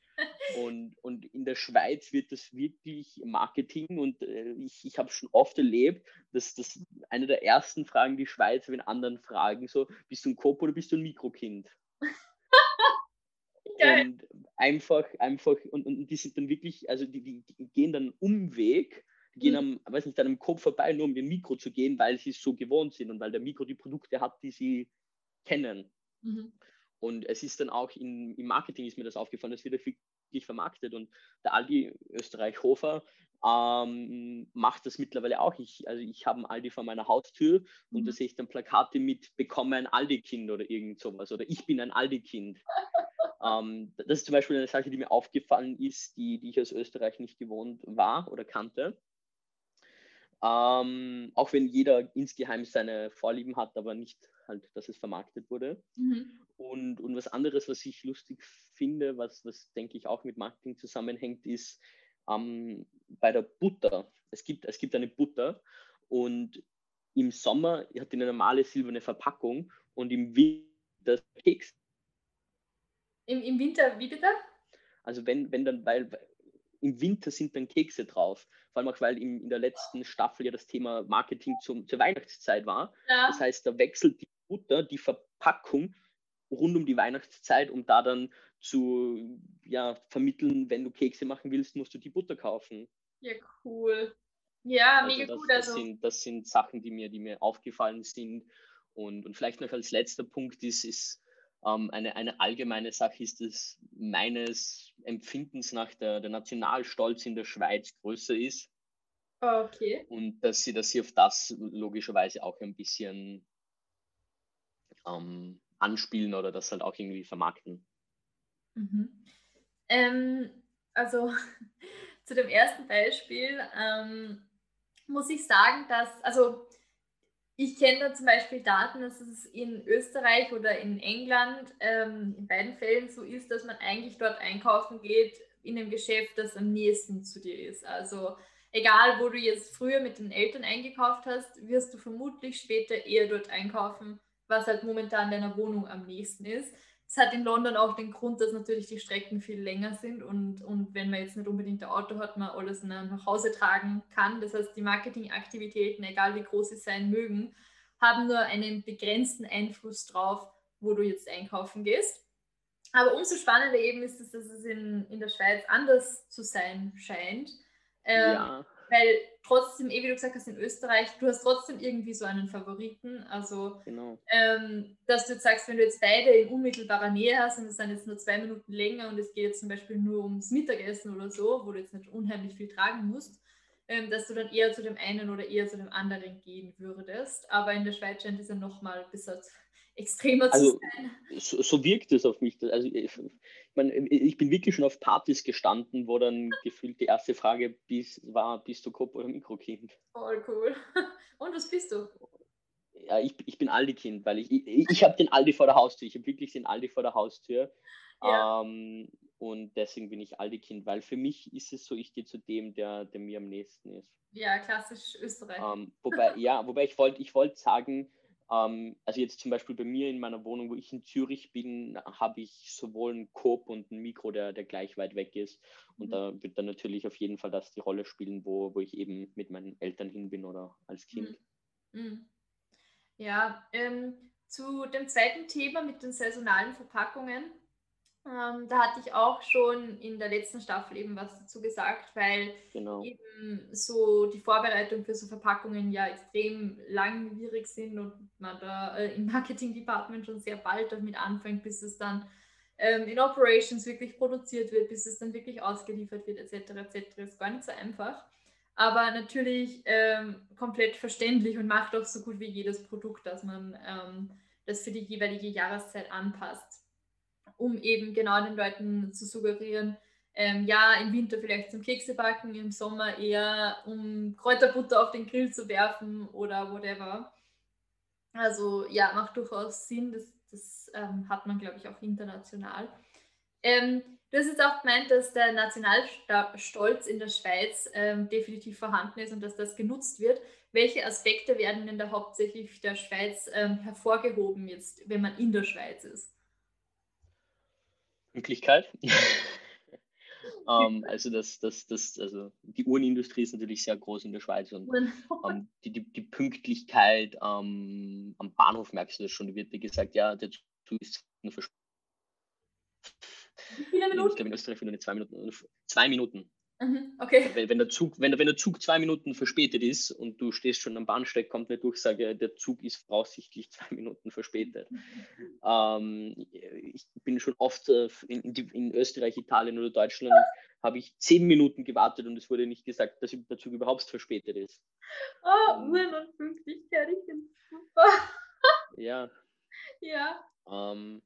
B: Und, und in der Schweiz wird das wirklich Marketing und äh, ich, ich habe schon oft erlebt, dass das eine der ersten Fragen die Schweizer, wenn anderen fragen, so, bist du ein Coop oder bist du ein Mikrokind? Geil. Und einfach, einfach, und, und die sind dann wirklich, also die, die, die gehen dann Umweg, die gehen mhm. am, weiß nicht, an einem Kopf vorbei, nur um den Mikro zu gehen, weil sie es so gewohnt sind und weil der Mikro die Produkte hat, die sie kennen. Mhm. Und es ist dann auch in, im Marketing ist mir das aufgefallen, das wird wirklich vermarktet und der Aldi Österreich Hofer ähm, macht das mittlerweile auch. Ich, also ich habe ein Aldi vor meiner Haustür und mhm. da sehe ich dann Plakate mit Bekomme ein Aldi-Kind oder irgend sowas oder ich bin ein Aldi-Kind. ähm, das ist zum Beispiel eine Sache, die mir aufgefallen ist, die, die ich aus Österreich nicht gewohnt war oder kannte. Ähm, auch wenn jeder insgeheim seine Vorlieben hat, aber nicht halt, dass es vermarktet wurde. Mhm. Und, und was anderes, was ich lustig finde, was, was denke ich auch mit Marketing zusammenhängt, ist ähm, bei der Butter. Es gibt, es gibt eine Butter und im Sommer hat die eine normale silberne Verpackung und im Winter Keks.
A: Im, Im Winter, wie bitte?
B: Also wenn, wenn dann, weil im Winter sind dann Kekse drauf. Vor allem auch, weil im, in der letzten Staffel ja das Thema Marketing zum, zur Weihnachtszeit war. Ja. Das heißt, da wechselt die Butter, die Verpackung rund um die Weihnachtszeit, um da dann zu ja, vermitteln, wenn du Kekse machen willst, musst du die Butter kaufen.
A: Ja, cool. Ja, also mega
B: das,
A: gut.
B: Also. Das, sind, das sind Sachen, die mir, die mir aufgefallen sind. Und, und vielleicht noch als letzter Punkt ist, ist ähm, eine, eine allgemeine Sache, ist dass meines Empfindens nach der, der Nationalstolz in der Schweiz größer ist.
A: Okay.
B: Und dass sie, dass sie auf das logischerweise auch ein bisschen ähm, anspielen oder das halt auch irgendwie vermarkten.
A: Mhm. Ähm, also zu dem ersten Beispiel ähm, muss ich sagen, dass, also ich kenne da zum Beispiel Daten, dass es in Österreich oder in England ähm, in beiden Fällen so ist, dass man eigentlich dort einkaufen geht in einem Geschäft, das am nächsten zu dir ist. Also egal, wo du jetzt früher mit den Eltern eingekauft hast, wirst du vermutlich später eher dort einkaufen, was halt momentan deiner Wohnung am nächsten ist. Es hat in London auch den Grund, dass natürlich die Strecken viel länger sind und, und wenn man jetzt nicht unbedingt ein Auto hat, man alles nach Hause tragen kann. Das heißt, die Marketingaktivitäten, egal wie groß sie sein mögen, haben nur einen begrenzten Einfluss drauf, wo du jetzt einkaufen gehst. Aber umso spannender eben ist es, dass es in, in der Schweiz anders zu sein scheint. Ähm, ja. Weil trotzdem, eh wie du gesagt hast, in Österreich, du hast trotzdem irgendwie so einen Favoriten. Also, genau. ähm, dass du jetzt sagst, wenn du jetzt beide in unmittelbarer Nähe hast und es sind jetzt nur zwei Minuten länger und es geht jetzt zum Beispiel nur ums Mittagessen oder so, wo du jetzt nicht unheimlich viel tragen musst, ähm, dass du dann eher zu dem einen oder eher zu dem anderen gehen würdest. Aber in der Schweiz scheint es ja nochmal ein bisschen extremer
B: also,
A: zu sein.
B: So, so, wirkt es auf mich. Also ich, meine, ich bin wirklich schon auf Partys gestanden, wo dann gefühlt die erste Frage bis, war, bist du Kopf- oder Mikrokind?
A: Voll cool. Und was bist du?
B: Ja, ich, ich bin Aldi-Kind, weil ich, ich, ich habe den Aldi vor der Haustür. Ich habe wirklich den Aldi vor der Haustür. Ja. Ähm, und deswegen bin ich Aldi-Kind, weil für mich ist es so, ich gehe zu dem, der, der mir am nächsten ist.
A: Ja, klassisch Österreich.
B: Ähm, wobei, ja, wobei ich wollte ich wollt sagen, ähm, also jetzt zum Beispiel bei mir in meiner Wohnung, wo ich in Zürich bin, habe ich sowohl einen Coop und einen Mikro, der, der gleich weit weg ist. Und mhm. da wird dann natürlich auf jeden Fall das die Rolle spielen, wo, wo ich eben mit meinen Eltern hin bin oder als Kind.
A: Mhm. mhm. Ja, ähm, zu dem zweiten Thema mit den saisonalen Verpackungen ähm, da hatte ich auch schon in der letzten Staffel eben was dazu gesagt, weil genau. eben so die Vorbereitung für so Verpackungen ja extrem langwierig sind und man da äh, im Marketing-Department schon sehr bald damit anfängt, bis es dann ähm, in Operations wirklich produziert wird, bis es dann wirklich ausgeliefert wird, etc. etc. Ist gar nicht so einfach. Aber natürlich ähm, komplett verständlich und macht auch so gut wie jedes Produkt, dass man ähm, das für die jeweilige Jahreszeit anpasst um eben genau den Leuten zu suggerieren, ähm, ja, im Winter vielleicht zum Kekse backen, im Sommer eher um Kräuterbutter auf den Grill zu werfen oder whatever. Also ja, macht durchaus Sinn, das, das ähm, hat man, glaube ich, auch international. Ähm, du hast jetzt auch gemeint, dass der Nationalstolz in der Schweiz ähm, definitiv vorhanden ist und dass das genutzt wird. Welche Aspekte werden denn da hauptsächlich der Schweiz ähm, hervorgehoben, jetzt, wenn man in der Schweiz ist?
B: Pünktlichkeit. ähm, also, das, das, das, also die Uhrenindustrie ist natürlich sehr groß in der Schweiz und ähm, die, die, die, Pünktlichkeit ähm, am Bahnhof merkst du das schon. Da wird dir gesagt, ja, der Zug ist nur für
A: Wie viele Minuten? Ich
B: glaube, in Österreich nur zwei Minuten. Zwei Minuten.
A: Mhm, okay.
B: Wenn, wenn, der Zug, wenn, wenn der Zug zwei Minuten verspätet ist und du stehst schon am Bahnsteig, kommt eine Durchsage, der Zug ist voraussichtlich zwei Minuten verspätet. Mhm. Ähm, ich bin schon oft äh, in, in, Österreich, Italien oder Deutschland, habe ich zehn Minuten gewartet und es wurde nicht gesagt, dass der Zug überhaupt verspätet ist.
A: Oh, Uhren und Pünktlichkeit, ich super.
B: ja.
A: Ja.
B: Ähm,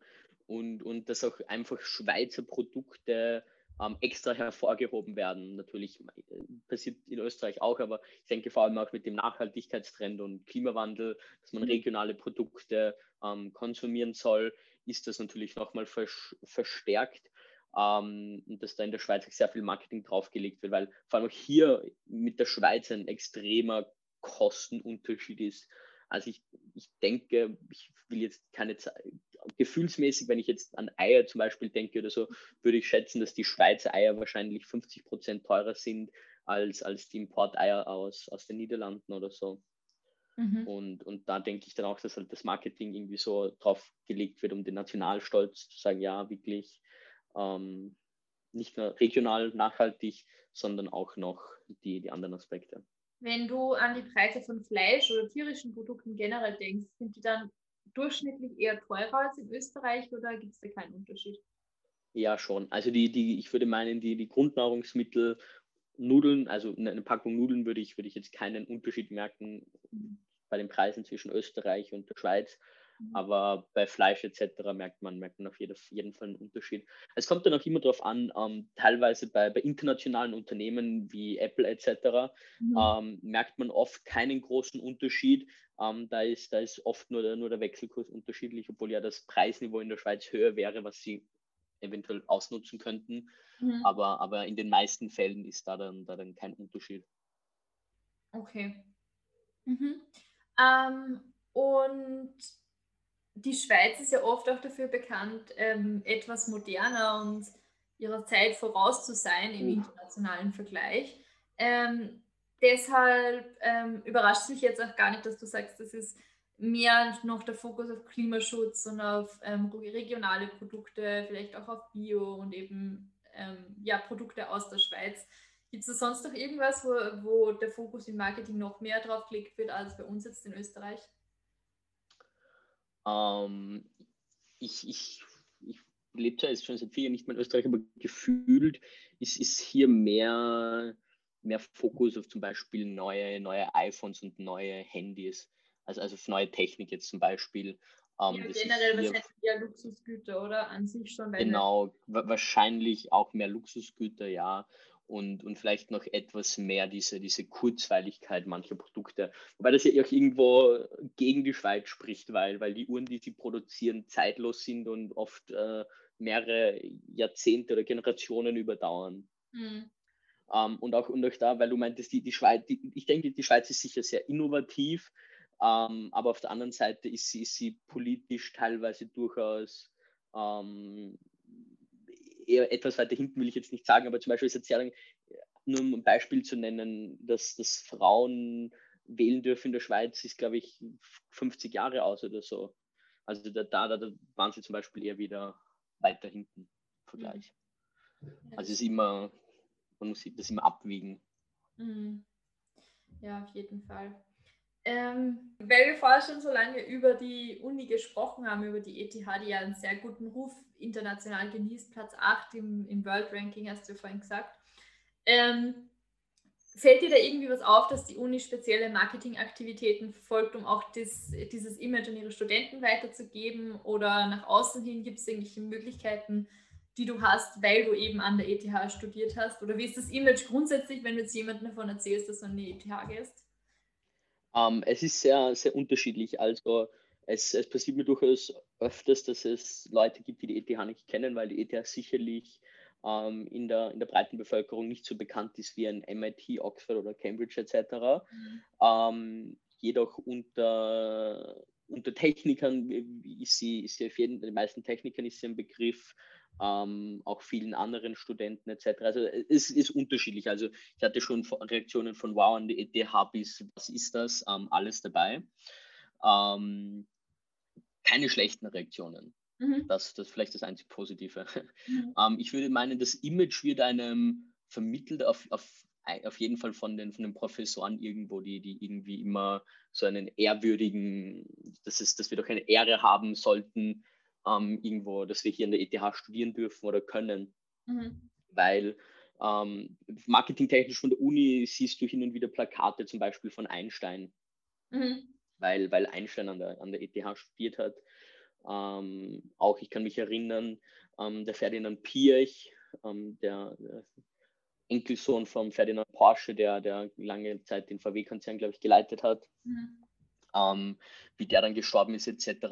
B: und, und dass auch einfach Schweizer Produkte ähm, extra hervorgehoben werden. Natürlich äh, passiert in Österreich auch, aber ich denke vor allem auch mit dem Nachhaltigkeitstrend und Klimawandel, dass man mhm. regionale Produkte ähm, konsumieren soll, ist das natürlich nochmal vers verstärkt. Ähm, und dass da in der Schweiz sehr viel Marketing draufgelegt wird, weil vor allem auch hier mit der Schweiz ein extremer Kostenunterschied ist. Also ich, ich denke, ich will jetzt keine gefühlsmäßig, wenn ich jetzt an Eier zum Beispiel denke oder so, würde ich schätzen, dass die Schweizer Eier wahrscheinlich 50 Prozent teurer sind als, als die Importeier aus, aus den Niederlanden oder so. Mhm. Und, und da denke ich dann auch, dass halt das Marketing irgendwie so drauf gelegt wird, um den Nationalstolz zu sagen, ja, wirklich ähm, nicht nur regional nachhaltig, sondern auch noch die, die anderen Aspekte.
A: Wenn du an die Preise von Fleisch oder tierischen Produkten generell denkst, sind die dann durchschnittlich eher teurer als in Österreich oder gibt es da keinen Unterschied?
B: Ja, schon. Also die, die, ich würde meinen, die, die Grundnahrungsmittel, Nudeln, also eine Packung Nudeln würde ich, würde ich jetzt keinen Unterschied merken bei den Preisen zwischen Österreich und der Schweiz. Mhm. Aber bei Fleisch etc. merkt man, merkt man auf jeden, jeden Fall einen Unterschied. Es kommt dann auch immer darauf an, ähm, teilweise bei, bei internationalen Unternehmen wie Apple etc. Mhm. Ähm, merkt man oft keinen großen Unterschied. Ähm, da, ist, da ist oft nur der, nur der Wechselkurs unterschiedlich, obwohl ja das Preisniveau in der Schweiz höher wäre, was sie eventuell ausnutzen könnten. Mhm. Aber, aber in den meisten Fällen ist da dann, da dann kein Unterschied.
A: Okay. Mhm. Ähm, und die Schweiz ist ja oft auch dafür bekannt, ähm, etwas moderner und ihrer Zeit voraus zu sein im internationalen Vergleich. Ähm, deshalb ähm, überrascht es mich jetzt auch gar nicht, dass du sagst, das ist mehr noch der Fokus auf Klimaschutz und auf ähm, regionale Produkte, vielleicht auch auf Bio und eben ähm, ja, Produkte aus der Schweiz. Gibt es sonst noch irgendwas, wo, wo der Fokus im Marketing noch mehr drauf gelegt wird als bei uns jetzt in Österreich?
B: Ähm, ich, ich, ich lebe zwar jetzt schon seit vier Jahren nicht mehr in Österreich, aber gefühlt ist, ist hier mehr, mehr Fokus auf zum Beispiel neue, neue iPhones und neue Handys. Also, also auf neue Technik jetzt zum Beispiel.
A: Ähm, ja, generell wahrscheinlich eher Luxusgüter, oder? An sich schon.
B: Genau, wahrscheinlich auch mehr Luxusgüter, ja und, und vielleicht noch etwas mehr diese, diese Kurzweiligkeit mancher Produkte. Wobei das ja auch irgendwo gegen die Schweiz spricht, weil, weil die Uhren, die sie produzieren, zeitlos sind und oft äh, mehrere Jahrzehnte oder Generationen überdauern. Mhm. Ähm, und, auch, und auch da, weil du meintest, die, die Schweiz, die, ich denke, die Schweiz ist sicher sehr innovativ, ähm, aber auf der anderen Seite ist sie, ist sie politisch teilweise durchaus um, eher etwas weiter hinten will ich jetzt nicht sagen, aber zum Beispiel ist jetzt sehr lang, nur um ein Beispiel zu nennen, dass, dass Frauen wählen dürfen in der Schweiz, ist glaube ich 50 Jahre aus oder so. Also da, da, da waren sie zum Beispiel eher wieder weiter hinten im Vergleich. Mhm. Also es ist immer, man muss das immer abwiegen.
A: Mhm. Ja, auf jeden Fall. Ähm, weil wir vorher schon so lange über die Uni gesprochen haben, über die ETH, die ja einen sehr guten Ruf international genießt, Platz 8 im, im World Ranking, hast du vorhin gesagt. Ähm, fällt dir da irgendwie was auf, dass die Uni spezielle Marketingaktivitäten verfolgt, um auch das, dieses Image an ihre Studenten weiterzugeben? Oder nach außen hin gibt es irgendwelche Möglichkeiten, die du hast, weil du eben an der ETH studiert hast? Oder wie ist das Image grundsätzlich, wenn du jetzt jemandem davon erzählst, dass du an die ETH gehst?
B: Ähm, es ist sehr, sehr unterschiedlich. Also es, es, passiert mir durchaus öfters, dass es Leute gibt, die die ETH nicht kennen, weil die ETH sicherlich ähm, in, der, in der breiten Bevölkerung nicht so bekannt ist wie ein MIT, Oxford oder Cambridge etc. Mhm. Ähm, jedoch unter, unter Technikern ist sie, ist sie auf jeden, den meisten Technikern ist sie ein Begriff, ähm, auch vielen anderen Studenten etc. Also es ist unterschiedlich. Also ich hatte schon Reaktionen von Wow an die ETH bis was ist das, ähm, alles dabei. Ähm, keine schlechten Reaktionen. Mhm. Das, das ist vielleicht das einzig Positive. Mhm. Ähm, ich würde meinen, das Image wird einem vermittelt auf, auf, auf jeden Fall von den, von den Professoren irgendwo, die, die irgendwie immer so einen ehrwürdigen, das ist, dass wir doch eine Ehre haben sollten, ähm, irgendwo, dass wir hier in der ETH studieren dürfen oder können. Mhm. Weil ähm, marketingtechnisch von der Uni siehst du hin und wieder Plakate zum Beispiel von Einstein, mhm. weil, weil Einstein an der, an der ETH studiert hat. Ähm, auch ich kann mich erinnern, ähm, der Ferdinand Pirch, ähm, der, der, Enkelsohn von Ferdinand Porsche, der, der lange Zeit den VW-Konzern, glaube ich, geleitet hat. Mhm. Ähm, wie der dann gestorben ist, etc.,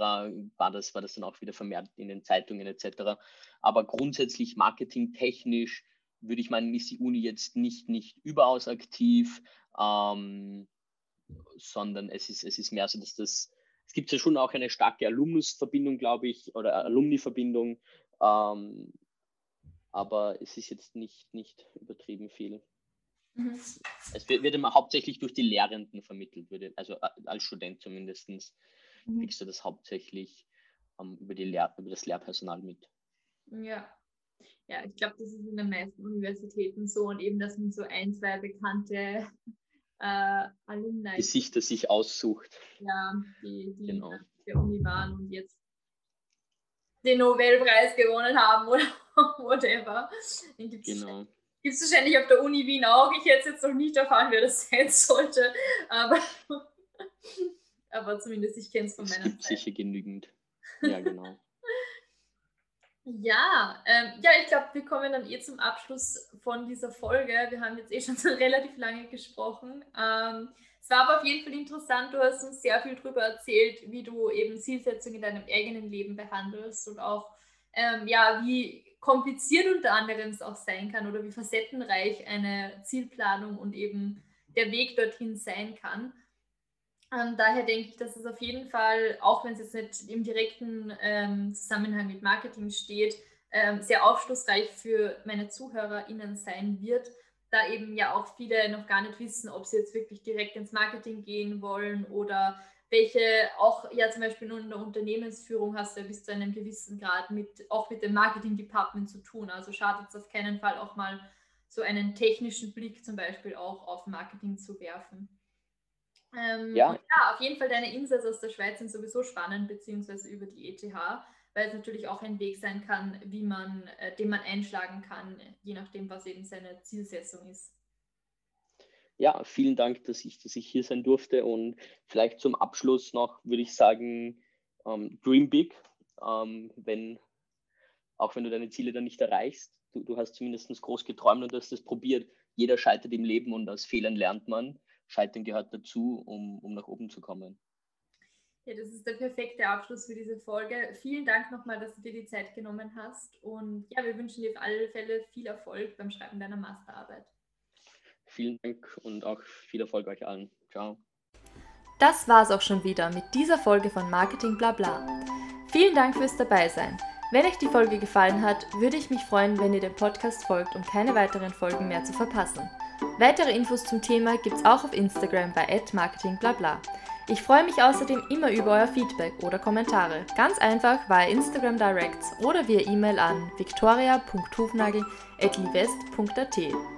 B: war das, war das dann auch wieder vermehrt in den Zeitungen, etc. Aber grundsätzlich marketingtechnisch würde ich meinen, ist die Uni jetzt nicht, nicht überaus aktiv, ähm, sondern es ist, es ist mehr so, dass das, es gibt ja schon auch eine starke Alumnus-Verbindung, glaube ich, oder Alumni-Verbindung, ähm, aber es ist jetzt nicht, nicht übertrieben viel. Mhm. Es wird, wird, immer hauptsächlich durch die Lehrenden vermittelt, würde, also äh, als Student zumindest, mhm. kriegst du das hauptsächlich ähm, über, die Lehr über das Lehrpersonal mit.
A: Ja. Ja, ich glaube, das ist in den meisten Universitäten so und eben, dass man so ein, zwei bekannte äh, Alumni
B: Gesichter sich aussucht.
A: Ja, die, die genau. der Uni waren und jetzt den Nobelpreis gewonnen haben oder whatever. Den gibt's genau. Gibt es wahrscheinlich auf der Uni Wien auch. Ich hätte jetzt noch nicht erfahren, wer das sein sollte. Aber, aber zumindest ich kenne es von meiner
B: Zeit. Es gibt sicher genügend. Ja, genau.
A: ja, ähm, ja, ich glaube, wir kommen dann eh zum Abschluss von dieser Folge. Wir haben jetzt eh schon so relativ lange gesprochen. Ähm, es war aber auf jeden Fall interessant. Du hast uns sehr viel darüber erzählt, wie du eben Zielsetzungen in deinem eigenen Leben behandelst und auch, ähm, ja, wie kompliziert unter anderem es auch sein kann oder wie facettenreich eine Zielplanung und eben der Weg dorthin sein kann. Ähm, daher denke ich, dass es auf jeden Fall, auch wenn es jetzt nicht im direkten ähm, Zusammenhang mit Marketing steht, ähm, sehr aufschlussreich für meine ZuhörerInnen sein wird, da eben ja auch viele noch gar nicht wissen, ob sie jetzt wirklich direkt ins Marketing gehen wollen oder welche auch ja zum Beispiel nur in der Unternehmensführung hast du ja bis zu einem gewissen Grad mit auch mit dem Marketing Department zu tun. Also schadet es auf keinen Fall auch mal so einen technischen Blick zum Beispiel auch auf Marketing zu werfen. Ähm, ja. ja, auf jeden Fall deine Insights aus der Schweiz sind sowieso spannend, beziehungsweise über die ETH weil es natürlich auch ein Weg sein kann, wie man, äh, den man einschlagen kann, je nachdem, was eben seine Zielsetzung ist.
B: Ja, vielen Dank, dass ich, dass ich hier sein durfte und vielleicht zum Abschluss noch würde ich sagen, ähm, dream big, ähm, wenn, auch wenn du deine Ziele dann nicht erreichst, du, du hast zumindest groß geträumt und hast es probiert. Jeder scheitert im Leben und aus Fehlern lernt man. Scheitern gehört dazu, um, um nach oben zu kommen.
A: Ja, das ist der perfekte Abschluss für diese Folge. Vielen Dank nochmal, dass du dir die Zeit genommen hast. Und ja, wir wünschen dir auf alle Fälle viel Erfolg beim Schreiben deiner Masterarbeit.
B: Vielen Dank und auch viel Erfolg euch allen. Ciao.
C: Das war's auch schon wieder mit dieser Folge von Marketing Blabla. Vielen Dank fürs Dabeisein. Wenn euch die Folge gefallen hat, würde ich mich freuen, wenn ihr dem Podcast folgt, um keine weiteren Folgen mehr zu verpassen. Weitere Infos zum Thema gibt's auch auf Instagram bei @marketingblabla. Ich freue mich außerdem immer über euer Feedback oder Kommentare. Ganz einfach via Instagram Directs oder via E-Mail an victoria.hufnagel.livest.at.